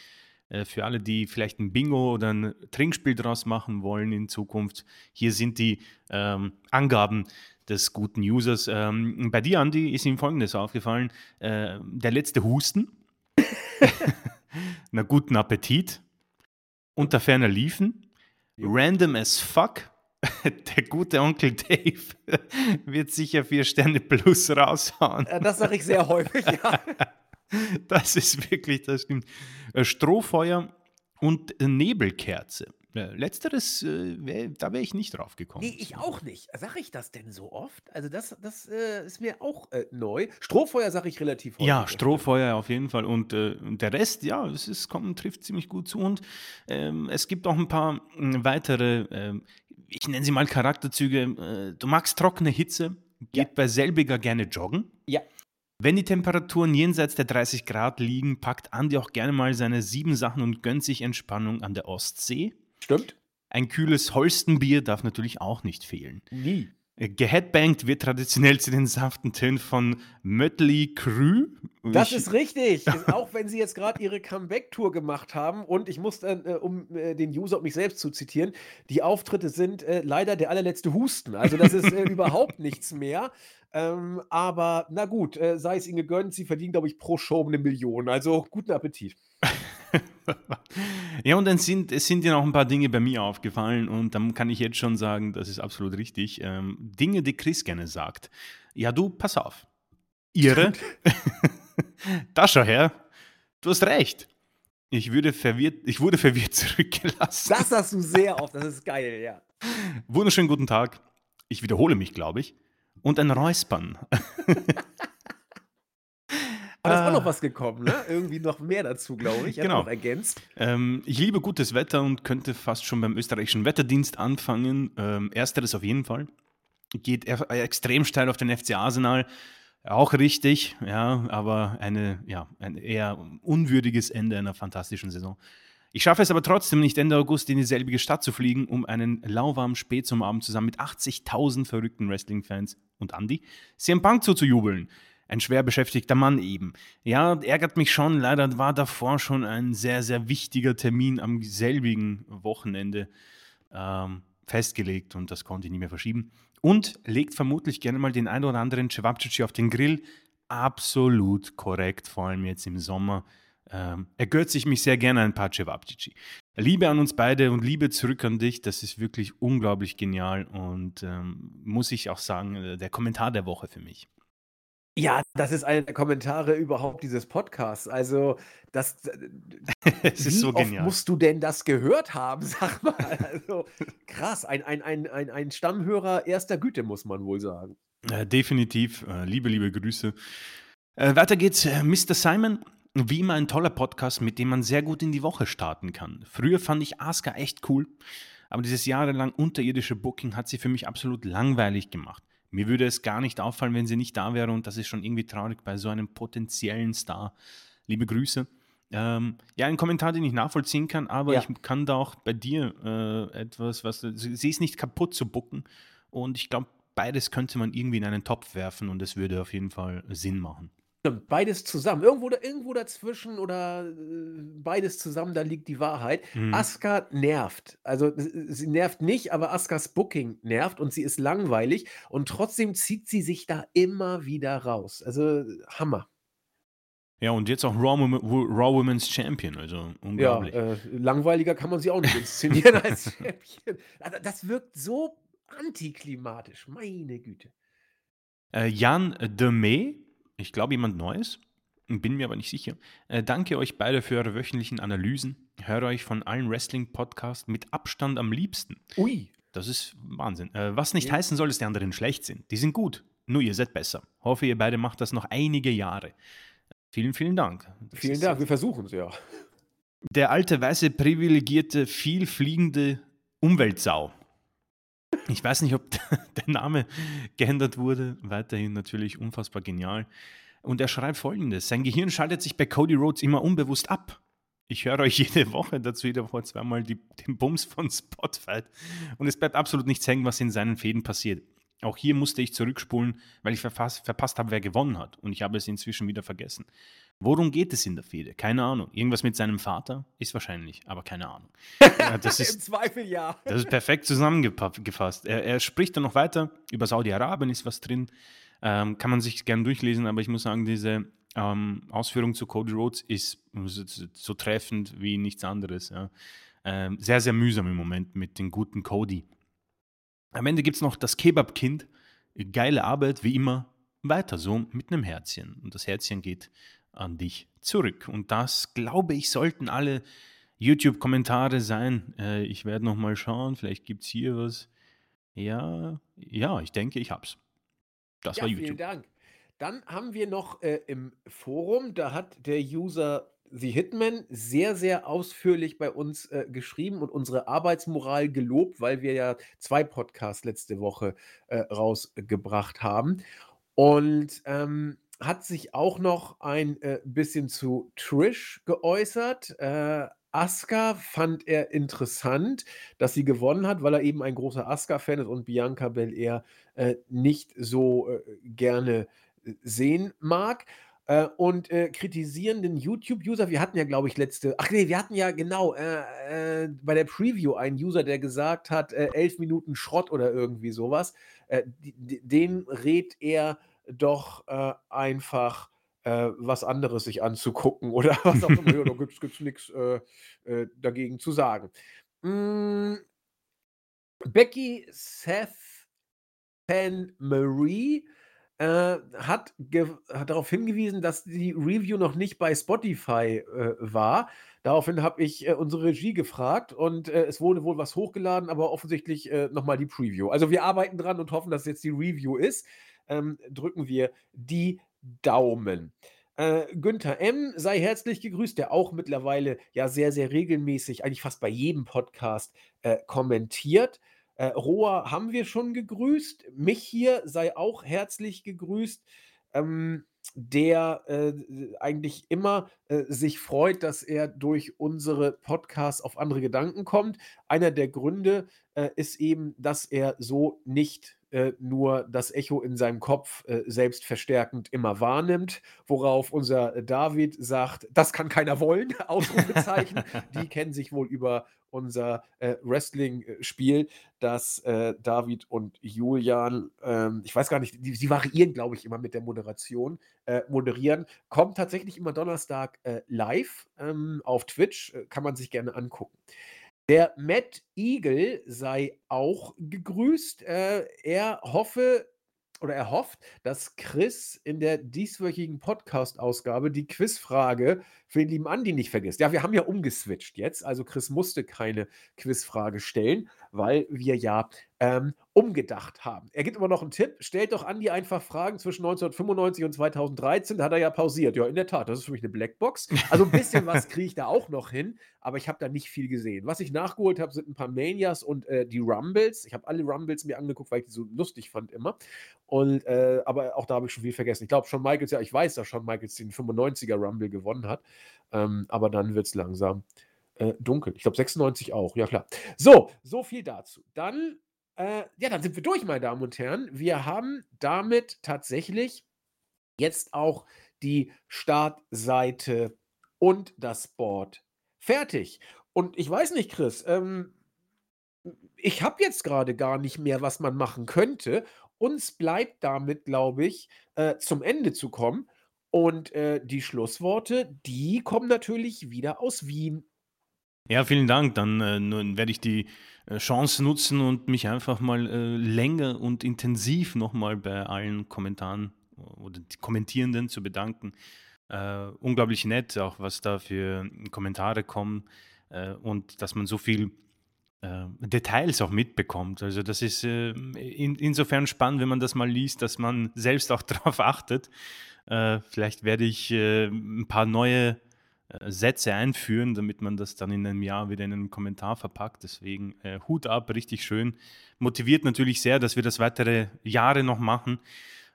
äh, für alle, die vielleicht ein Bingo oder ein Trinkspiel draus machen wollen in Zukunft, hier sind die ähm, Angaben des guten Users. Ähm, bei dir, Andi, ist ihm folgendes aufgefallen: äh, der letzte Husten, na guten Appetit, unter ferner Liefen, random as fuck der gute Onkel Dave wird sicher vier Sterne plus raushauen. Das sage ich sehr häufig, ja. Das ist wirklich, das stimmt. Äh, Strohfeuer und Nebelkerze. Letzteres, äh, da wäre ich nicht drauf gekommen. Nee, ich auch nicht. Sag ich das denn so oft? Also das, das äh, ist mir auch äh, neu. Strohfeuer sage ich relativ häufig. Ja, Strohfeuer auf jeden Fall. Und, äh, der Rest, ja, es ist, kommt, trifft ziemlich gut zu. Und ähm, es gibt auch ein paar weitere ähm, ich nenne sie mal Charakterzüge. Äh, du magst trockene Hitze, geht ja. bei selbiger gerne joggen. Ja. Wenn die Temperaturen jenseits der 30 Grad liegen, packt Andi auch gerne mal seine sieben Sachen und gönnt sich Entspannung an der Ostsee. Stimmt. Ein kühles Holstenbier darf natürlich auch nicht fehlen. Nie. Äh, geheadbangt wird traditionell zu den sanften Tönen von Mötley Crüe. Das ich ist richtig. auch wenn sie jetzt gerade ihre Comeback-Tour gemacht haben und ich muss dann, äh, um äh, den User, um mich selbst zu zitieren, die Auftritte sind äh, leider der allerletzte Husten. Also das ist äh, überhaupt nichts mehr. Ähm, aber na gut, äh, sei es ihnen gegönnt, sie verdienen, glaube ich, pro Show eine Million. Also guten Appetit. ja, und dann sind, es sind ja noch ein paar Dinge bei mir aufgefallen und dann kann ich jetzt schon sagen, das ist absolut richtig. Ähm, Dinge, die Chris gerne sagt. Ja, du, pass auf. Ihre. da schau her. Du hast recht. Ich, würde verwirrt, ich wurde verwirrt zurückgelassen. Das hast du sehr oft, das ist geil, ja. Wunderschönen guten Tag. Ich wiederhole mich, glaube ich. Und ein Räuspern. Aber da ist auch noch was gekommen, ne? Irgendwie noch mehr dazu, glaube ich. Genau. noch ergänzt. Ähm, ich liebe gutes Wetter und könnte fast schon beim österreichischen Wetterdienst anfangen. Ähm, ersteres auf jeden Fall. Geht er, extrem steil auf den FC Arsenal. Auch richtig, ja, aber eine, ja, ein eher unwürdiges Ende einer fantastischen Saison. Ich schaffe es aber trotzdem nicht, Ende August in dieselbige Stadt zu fliegen, um einen lauwarmen Spät zum Abend zusammen mit 80.000 verrückten Wrestling-Fans und Andy CM Punk zuzujubeln ein schwer beschäftigter Mann eben. Ja, ärgert mich schon. Leider war davor schon ein sehr, sehr wichtiger Termin am selbigen Wochenende ähm, festgelegt und das konnte ich nicht mehr verschieben. Und legt vermutlich gerne mal den ein oder anderen Cevapcici auf den Grill. Absolut korrekt, vor allem jetzt im Sommer. Ähm, ergötze ich mich sehr gerne ein paar Cevapcici. Liebe an uns beide und Liebe zurück an dich, das ist wirklich unglaublich genial und ähm, muss ich auch sagen, äh, der Kommentar der Woche für mich. Ja, das ist einer der Kommentare überhaupt dieses Podcasts. Also, das, es ist so genial. musst du denn das gehört haben, sag mal. Also, krass, ein, ein, ein, ein, ein Stammhörer erster Güte, muss man wohl sagen. Äh, definitiv. Äh, liebe, liebe Grüße. Äh, weiter geht's. Äh, Mr. Simon, wie immer ein toller Podcast, mit dem man sehr gut in die Woche starten kann. Früher fand ich Aska echt cool, aber dieses jahrelang unterirdische Booking hat sie für mich absolut langweilig gemacht. Mir würde es gar nicht auffallen, wenn sie nicht da wäre und das ist schon irgendwie traurig bei so einem potenziellen Star. Liebe Grüße. Ähm, ja, ein Kommentar, den ich nachvollziehen kann, aber ja. ich kann da auch bei dir äh, etwas, was sie ist nicht kaputt zu bucken und ich glaube, beides könnte man irgendwie in einen Topf werfen und es würde auf jeden Fall Sinn machen. Beides zusammen. Irgendwo, irgendwo dazwischen oder äh, beides zusammen, da liegt die Wahrheit. Mhm. Asuka nervt. Also sie nervt nicht, aber Askas Booking nervt und sie ist langweilig und trotzdem zieht sie sich da immer wieder raus. Also Hammer. Ja, und jetzt auch Raw, Raw Women's Champion, also unglaublich. Ja, äh, langweiliger kann man sie auch nicht inszenieren als Champion. Also, das wirkt so antiklimatisch, meine Güte. Äh, Jan de May, ich glaube jemand Neues, bin mir aber nicht sicher. Äh, danke euch beide für eure wöchentlichen Analysen. Höre euch von allen Wrestling-Podcasts mit Abstand am liebsten. Ui. Das ist Wahnsinn. Äh, was nicht ja. heißen soll, dass die anderen schlecht sind. Die sind gut. Nur ihr seid besser. Hoffe, ihr beide macht das noch einige Jahre. Vielen, vielen Dank. Das vielen Dank, wir versuchen es ja. Der alte, weiße, privilegierte, vielfliegende Umweltsau. Ich weiß nicht, ob der Name geändert wurde. Weiterhin natürlich unfassbar genial. Und er schreibt folgendes: Sein Gehirn schaltet sich bei Cody Rhodes immer unbewusst ab. Ich höre euch jede Woche dazu jede Woche zweimal die, den Bums von Spotfight und es bleibt absolut nichts hängen, was in seinen Fäden passiert. Auch hier musste ich zurückspulen, weil ich verpasst, verpasst habe, wer gewonnen hat. Und ich habe es inzwischen wieder vergessen. Worum geht es in der Fehde? Keine Ahnung. Irgendwas mit seinem Vater? Ist wahrscheinlich, aber keine Ahnung. Ja, das ist, Im Zweifel ja. Das ist perfekt zusammengefasst. Er, er spricht dann noch weiter. Über Saudi-Arabien ist was drin. Ähm, kann man sich gern durchlesen, aber ich muss sagen, diese ähm, Ausführung zu Cody Rhodes ist so, so treffend wie nichts anderes. Ja. Ähm, sehr, sehr mühsam im Moment mit dem guten Cody. Am Ende gibt es noch das Kebab-Kind. Geile Arbeit, wie immer. Weiter so mit einem Herzchen. Und das Herzchen geht an dich zurück. Und das, glaube ich, sollten alle YouTube-Kommentare sein. Äh, ich werde noch mal schauen. Vielleicht gibt es hier was. Ja, ja, ich denke, ich hab's. Das ja, war YouTube. Vielen Dank. Dann haben wir noch äh, im Forum, da hat der User The Hitman sehr, sehr ausführlich bei uns äh, geschrieben und unsere Arbeitsmoral gelobt, weil wir ja zwei Podcasts letzte Woche äh, rausgebracht haben. Und ähm, hat sich auch noch ein äh, bisschen zu Trish geäußert. Äh, Asuka fand er interessant, dass sie gewonnen hat, weil er eben ein großer Asuka-Fan ist und Bianca Belair äh, nicht so äh, gerne äh, sehen mag. Äh, und äh, kritisierenden YouTube-User, wir hatten ja, glaube ich, letzte, ach nee, wir hatten ja genau äh, bei der Preview einen User, der gesagt hat, elf Minuten Schrott oder irgendwie sowas. den rät er doch einfach äh, was anderes sich anzugucken oder was auch immer. ja, da gibt es nichts äh, äh, dagegen zu sagen. Mm, Becky Seth Pan Marie äh, hat, hat, darauf hingewiesen, dass die Review noch nicht bei Spotify äh, war. Daraufhin habe ich äh, unsere Regie gefragt und äh, es wurde wohl was hochgeladen, aber offensichtlich äh, nochmal die Preview. Also wir arbeiten dran und hoffen, dass jetzt die Review ist. Ähm, drücken wir die Daumen. Äh, Günther M. sei herzlich gegrüßt, der auch mittlerweile ja sehr, sehr regelmäßig, eigentlich fast bei jedem Podcast äh, kommentiert. Äh, Roa haben wir schon gegrüßt. Mich hier sei auch herzlich gegrüßt. Ähm, der äh, eigentlich immer äh, sich freut, dass er durch unsere Podcasts auf andere Gedanken kommt. Einer der Gründe äh, ist eben, dass er so nicht äh, nur das Echo in seinem Kopf äh, selbstverstärkend immer wahrnimmt, worauf unser David sagt, das kann keiner wollen, Ausrufezeichen. Die kennen sich wohl über unser äh, Wrestling-Spiel, das äh, David und Julian, ähm, ich weiß gar nicht, die, sie variieren, glaube ich, immer mit der Moderation, äh, moderieren. Kommt tatsächlich immer Donnerstag äh, live ähm, auf Twitch, äh, kann man sich gerne angucken. Der Matt Eagle sei auch gegrüßt. Äh, er hoffe oder er hofft, dass Chris in der dieswöchigen Podcast-Ausgabe die Quizfrage für den lieben Andi nicht vergisst. Ja, wir haben ja umgeswitcht jetzt. Also Chris musste keine Quizfrage stellen, weil wir ja ähm, umgedacht haben. Er gibt immer noch einen Tipp. Stellt doch Andi einfach Fragen zwischen 1995 und 2013. Da hat er ja pausiert. Ja, in der Tat, das ist für mich eine Blackbox. Also ein bisschen was kriege ich da auch noch hin, aber ich habe da nicht viel gesehen. Was ich nachgeholt habe, sind ein paar Manias und äh, die Rumbles. Ich habe alle Rumbles mir angeguckt, weil ich die so lustig fand immer. Und, äh, aber auch da habe ich schon viel vergessen. Ich glaube, schon Michaels, ja, ich weiß, dass schon Michaels den 95er Rumble gewonnen hat. Ähm, aber dann wird es langsam äh, dunkel. Ich glaube 96 auch, ja klar. So, so viel dazu. Dann äh, ja, dann sind wir durch, meine Damen und Herren. Wir haben damit tatsächlich jetzt auch die Startseite und das Board fertig. Und ich weiß nicht, Chris, ähm, ich habe jetzt gerade gar nicht mehr, was man machen könnte. Uns bleibt damit, glaube ich, äh, zum Ende zu kommen Und, äh, die Schlussworte, die kommen natürlich wieder aus Wien. Ja, vielen Dank. Dann, äh, werde ich die, äh, Chance nutzen und mich einfach mal, äh, länger und intensiv noch mal bei allen Kommentaren oder die Kommentierenden zu bedanken. Äh, unglaublich nett, auch was da für Kommentare kommen, äh, und dass man so viel, äh, Details auch mitbekommt. Also, das ist, in insofern spannend, wenn man das mal liest, dass man selbst auch drauf achtet. Äh, vielleicht werde ich, äh, 'n paar neue äh, Sätze einführen, damit man das dann in einem Jahr wieder in einen Kommentar verpackt. Deswegen äh, Hut ab, richtig schön. Motiviert natürlich sehr, dass wir das weitere Jahre noch machen.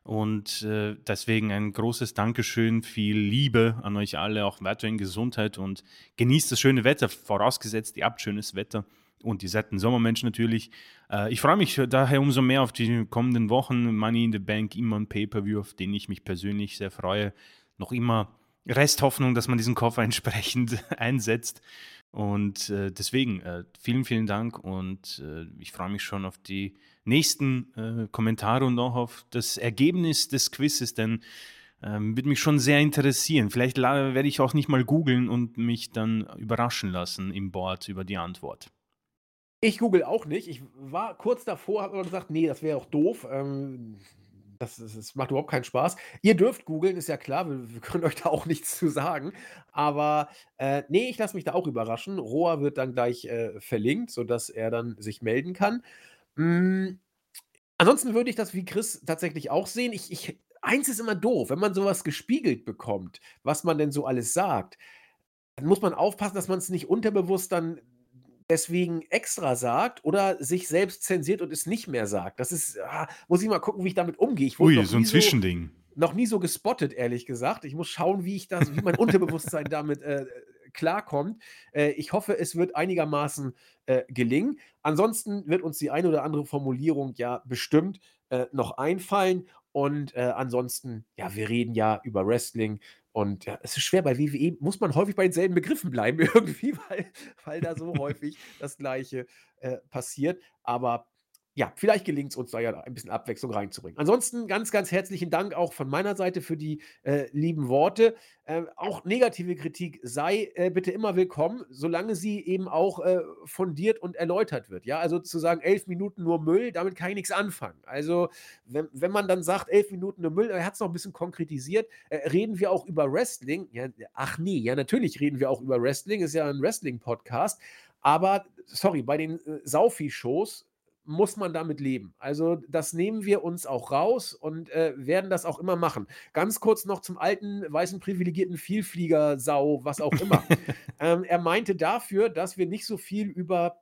Und äh, deswegen ein großes Dankeschön, viel Liebe an euch alle, auch weiterhin Gesundheit und genießt das schöne Wetter, vorausgesetzt, ihr habt schönes Wetter und ihr seid ein Sommermensch natürlich. Äh, ich freue mich daher umso mehr auf die kommenden Wochen. Money in the Bank, immer ein Pay-Per-View, auf den ich mich persönlich sehr freue. Noch immer Resthoffnung, dass man diesen Koffer entsprechend einsetzt. Und äh, deswegen äh, vielen, vielen Dank und äh, ich freue mich schon auf die nächsten äh, Kommentare und auch auf das Ergebnis des Quizzes, denn ähm, würde mich schon sehr interessieren. Vielleicht werde ich auch nicht mal googeln und mich dann überraschen lassen im Board über die Antwort. Ich google auch nicht. Ich war kurz davor, habe aber gesagt, nee, das wäre auch doof. Ähm, das das das macht überhaupt keinen Spaß. Ihr dürft googeln, ist ja klar, wir wir können euch da auch nichts zu sagen. Aber, äh, ne, ich lasse mich da auch überraschen. Roa wird dann gleich, äh, verlinkt, sodass er dann sich melden kann. Hm, ansonsten würde ich das wie Chris tatsächlich auch sehen. Ich ich eins ist immer doof, wenn man so was gespiegelt bekommt, was man denn so alles sagt, dann muss man aufpassen, dass man's nicht unterbewusst dann deswegen extra sagt oder sich selbst zensiert und es nicht mehr sagt. Das ist ah, muss ich mal gucken, wie ich damit umgehe. Ich Ui, so ein so Zwischending. noch nie so gespottet, ehrlich gesagt. Ich muss schauen, wie ich das wie mein Unterbewusstsein damit, äh, klarkommt. Äh, ich hoffe, es wird einigermaßen, äh, gelingen. Ansonsten wird uns die eine oder andere Formulierung ja bestimmt, äh, noch einfallen und, äh, ansonsten ja, wir reden ja über Wrestling und ja, es ist schwer, bei WWE muss man häufig bei denselben Begriffen bleiben irgendwie, weil weil da so häufig das Gleiche, äh, passiert. Aber ja, vielleicht gelingt's uns da ja ein bisschen Abwechslung reinzubringen. Ansonsten ganz, ganz herzlichen Dank auch von meiner Seite für die, äh, lieben Worte. Ähm, auch negative Kritik sei, äh, bitte immer willkommen, solange sie eben auch, äh, fundiert und erläutert wird, ja? Also, zu sagen: „11 Minuten nur Müll“, damit kann ich nix anfangen. Also, wenn wenn man dann sagt: „11 Minuten nur Müll“, er hat's noch 'n bisschen konkretisiert. Äh, reden wir auch über Wrestling? Ja, ach ne, ja, natürlich reden wir auch über Wrestling, ist ja 'n Wrestling-Podcast. Aber sorry, bei den, äh, Saufi-Shows muss man damit leben. Also, das nehmen wir uns auch raus und, äh, werden das auch immer machen. Ganz kurz noch zum alten, weißen, privilegierten Vielflieger-Sau, was auch immer. Ähm, er meinte dafür, dass wir nicht so viel über,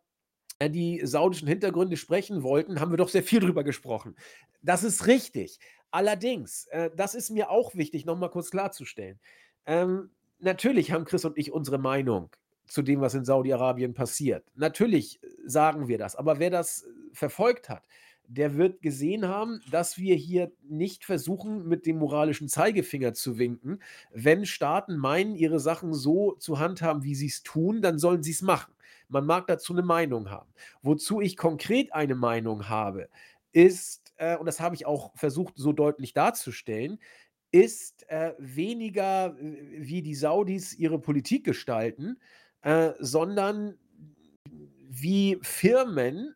äh, die saudischen Hintergründe sprechen wollten, haben wir doch sehr viel drüber gesprochen. Das ist richtig. Allerdings, äh, das ist mir auch wichtig, noch mal kurz klarzustellen. Ähm, natürlich haben Chris und ich unsere Meinung zu dem, was in Saudi-Arabien passiert. Natürlich äh, sagen wir das, aber wer das, äh, verfolgt hat, der wird gesehen haben, dass wir hier nicht versuchen, mit dem moralischen Zeigefinger zu winken. Wenn Staaten meinen, ihre Sachen so zu handhaben, wie sie's tun, dann sollen sie's machen. Man mag dazu 'ne Meinung haben. Wozu ich konkret eine Meinung habe, ist, äh, und das habe ich auch versucht, so deutlich darzustellen, ist, äh, weniger, w wie die Saudis ihre Politik gestalten, äh, sondern wie Firmen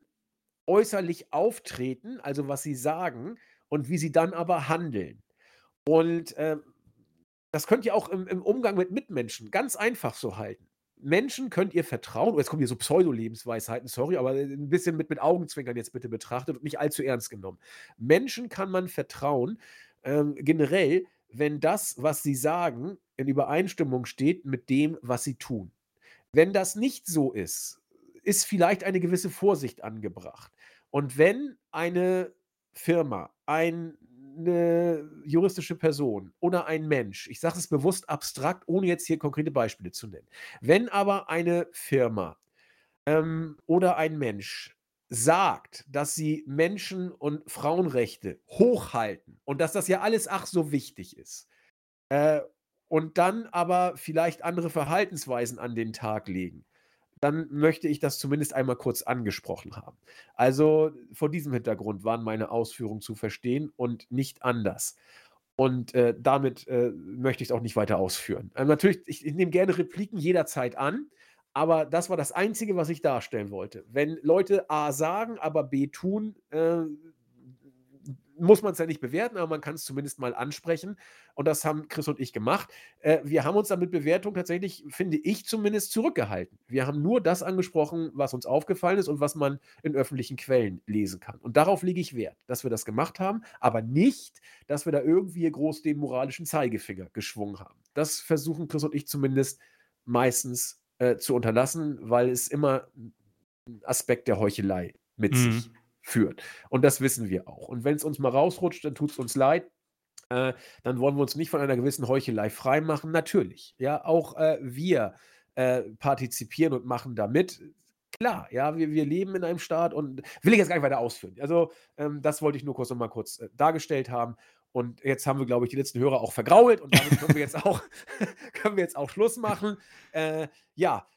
äußerlich auftreten, also was sie sagen und wie sie dann aber handeln. Und, ähm, das könnt ihr auch im im Umgang mit Mitmenschen ganz einfach so halten. Menschen könnt ihr vertrauen jetzt kommen hier so Pseudo-Lebensweisheiten, sorry, aber, äh, 'n bisschen mit mit Augenzwinkern jetzt bitte betrachtet und nicht allzu ernst genommen. Menschen kann man vertrauen, ähm, generell, wenn das, was sie sagen, in Übereinstimmung steht mit dem, was sie tun. Wenn das nicht so ist, ist vielleicht eine gewisse Vorsicht angebracht. Und wenn eine Firma, ein 'ne juristische Person oder ein Mensch, ich sage es bewusst abstrakt, ohne jetzt hier konkrete Beispiele zu nennen. Wenn aber eine Firma, ähm, oder ein Mensch sagt, dass sie Menschen und Frauenrechte hochhalten und dass das ja alles ach so wichtig ist, äh, und dann aber vielleicht andere Verhaltensweisen an den Tag legen, dann möchte ich das zumindest einmal kurz angesprochen haben. Also, vor diesem Hintergrund waren meine Ausführungen zu verstehen und nicht anders. Und äh, damit äh, möchte ich es auch nicht weiter ausführen. Ähm, natürlich, ich, ich nehme gerne Repliken jederzeit an, aber das war das Einzige, was ich darstellen wollte. Wenn Leute A sagen, aber B tun, äh, muss man es ja nicht bewerten, aber man kann es zumindest mal ansprechen. Und das haben Chris und ich gemacht. Äh, wir haben uns dann mit Bewertung tatsächlich, finde ich zumindest, zurückgehalten. Wir haben nur das angesprochen, was uns aufgefallen ist und was man in öffentlichen Quellen lesen kann. Und darauf lege ich Wert, dass wir das gemacht haben, aber nicht, dass wir da irgendwie groß den moralischen Zeigefinger geschwungen haben. Das versuchen Chris und ich zumindest meistens äh, zu unterlassen, weil es immer ein Aspekt der Heuchelei mit mhm. sich führt. Und das wissen wir auch. Und wenn es uns mal rausrutscht, dann tut es uns leid. Äh, dann wollen wir uns nicht von einer gewissen Heuchelei freimachen. Natürlich. Ja, auch äh, wir äh, partizipieren und machen damit. Klar, ja, wir, wir leben in einem Staat und will ich jetzt gar nicht weiter ausführen. Also, ähm, das wollte ich nur kurz nochmal kurz äh, dargestellt haben. Und jetzt haben wir, glaube ich, die letzten Hörer auch vergrault und damit können wir jetzt auch, können wir jetzt auch Schluss machen. Äh, ja,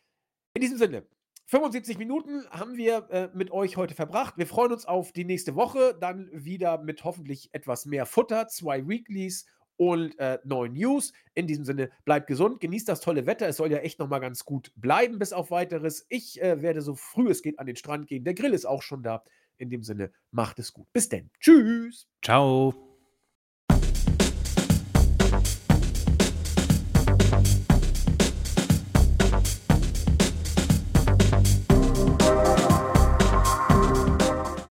in diesem Sinne, 75 Minuten haben wir äh, mit euch heute verbracht. Wir freuen uns auf die nächste Woche. Dann wieder mit hoffentlich etwas mehr Futter, zwei Weeklies und äh, neuen News. In diesem Sinne, bleibt gesund, genießt das tolle Wetter. Es soll ja echt nochmal ganz gut bleiben, bis auf weiteres. Ich äh, werde so früh es geht an den Strand gehen. Der Grill ist auch schon da. In dem Sinne, macht es gut. Bis denn. Tschüss. Ciao.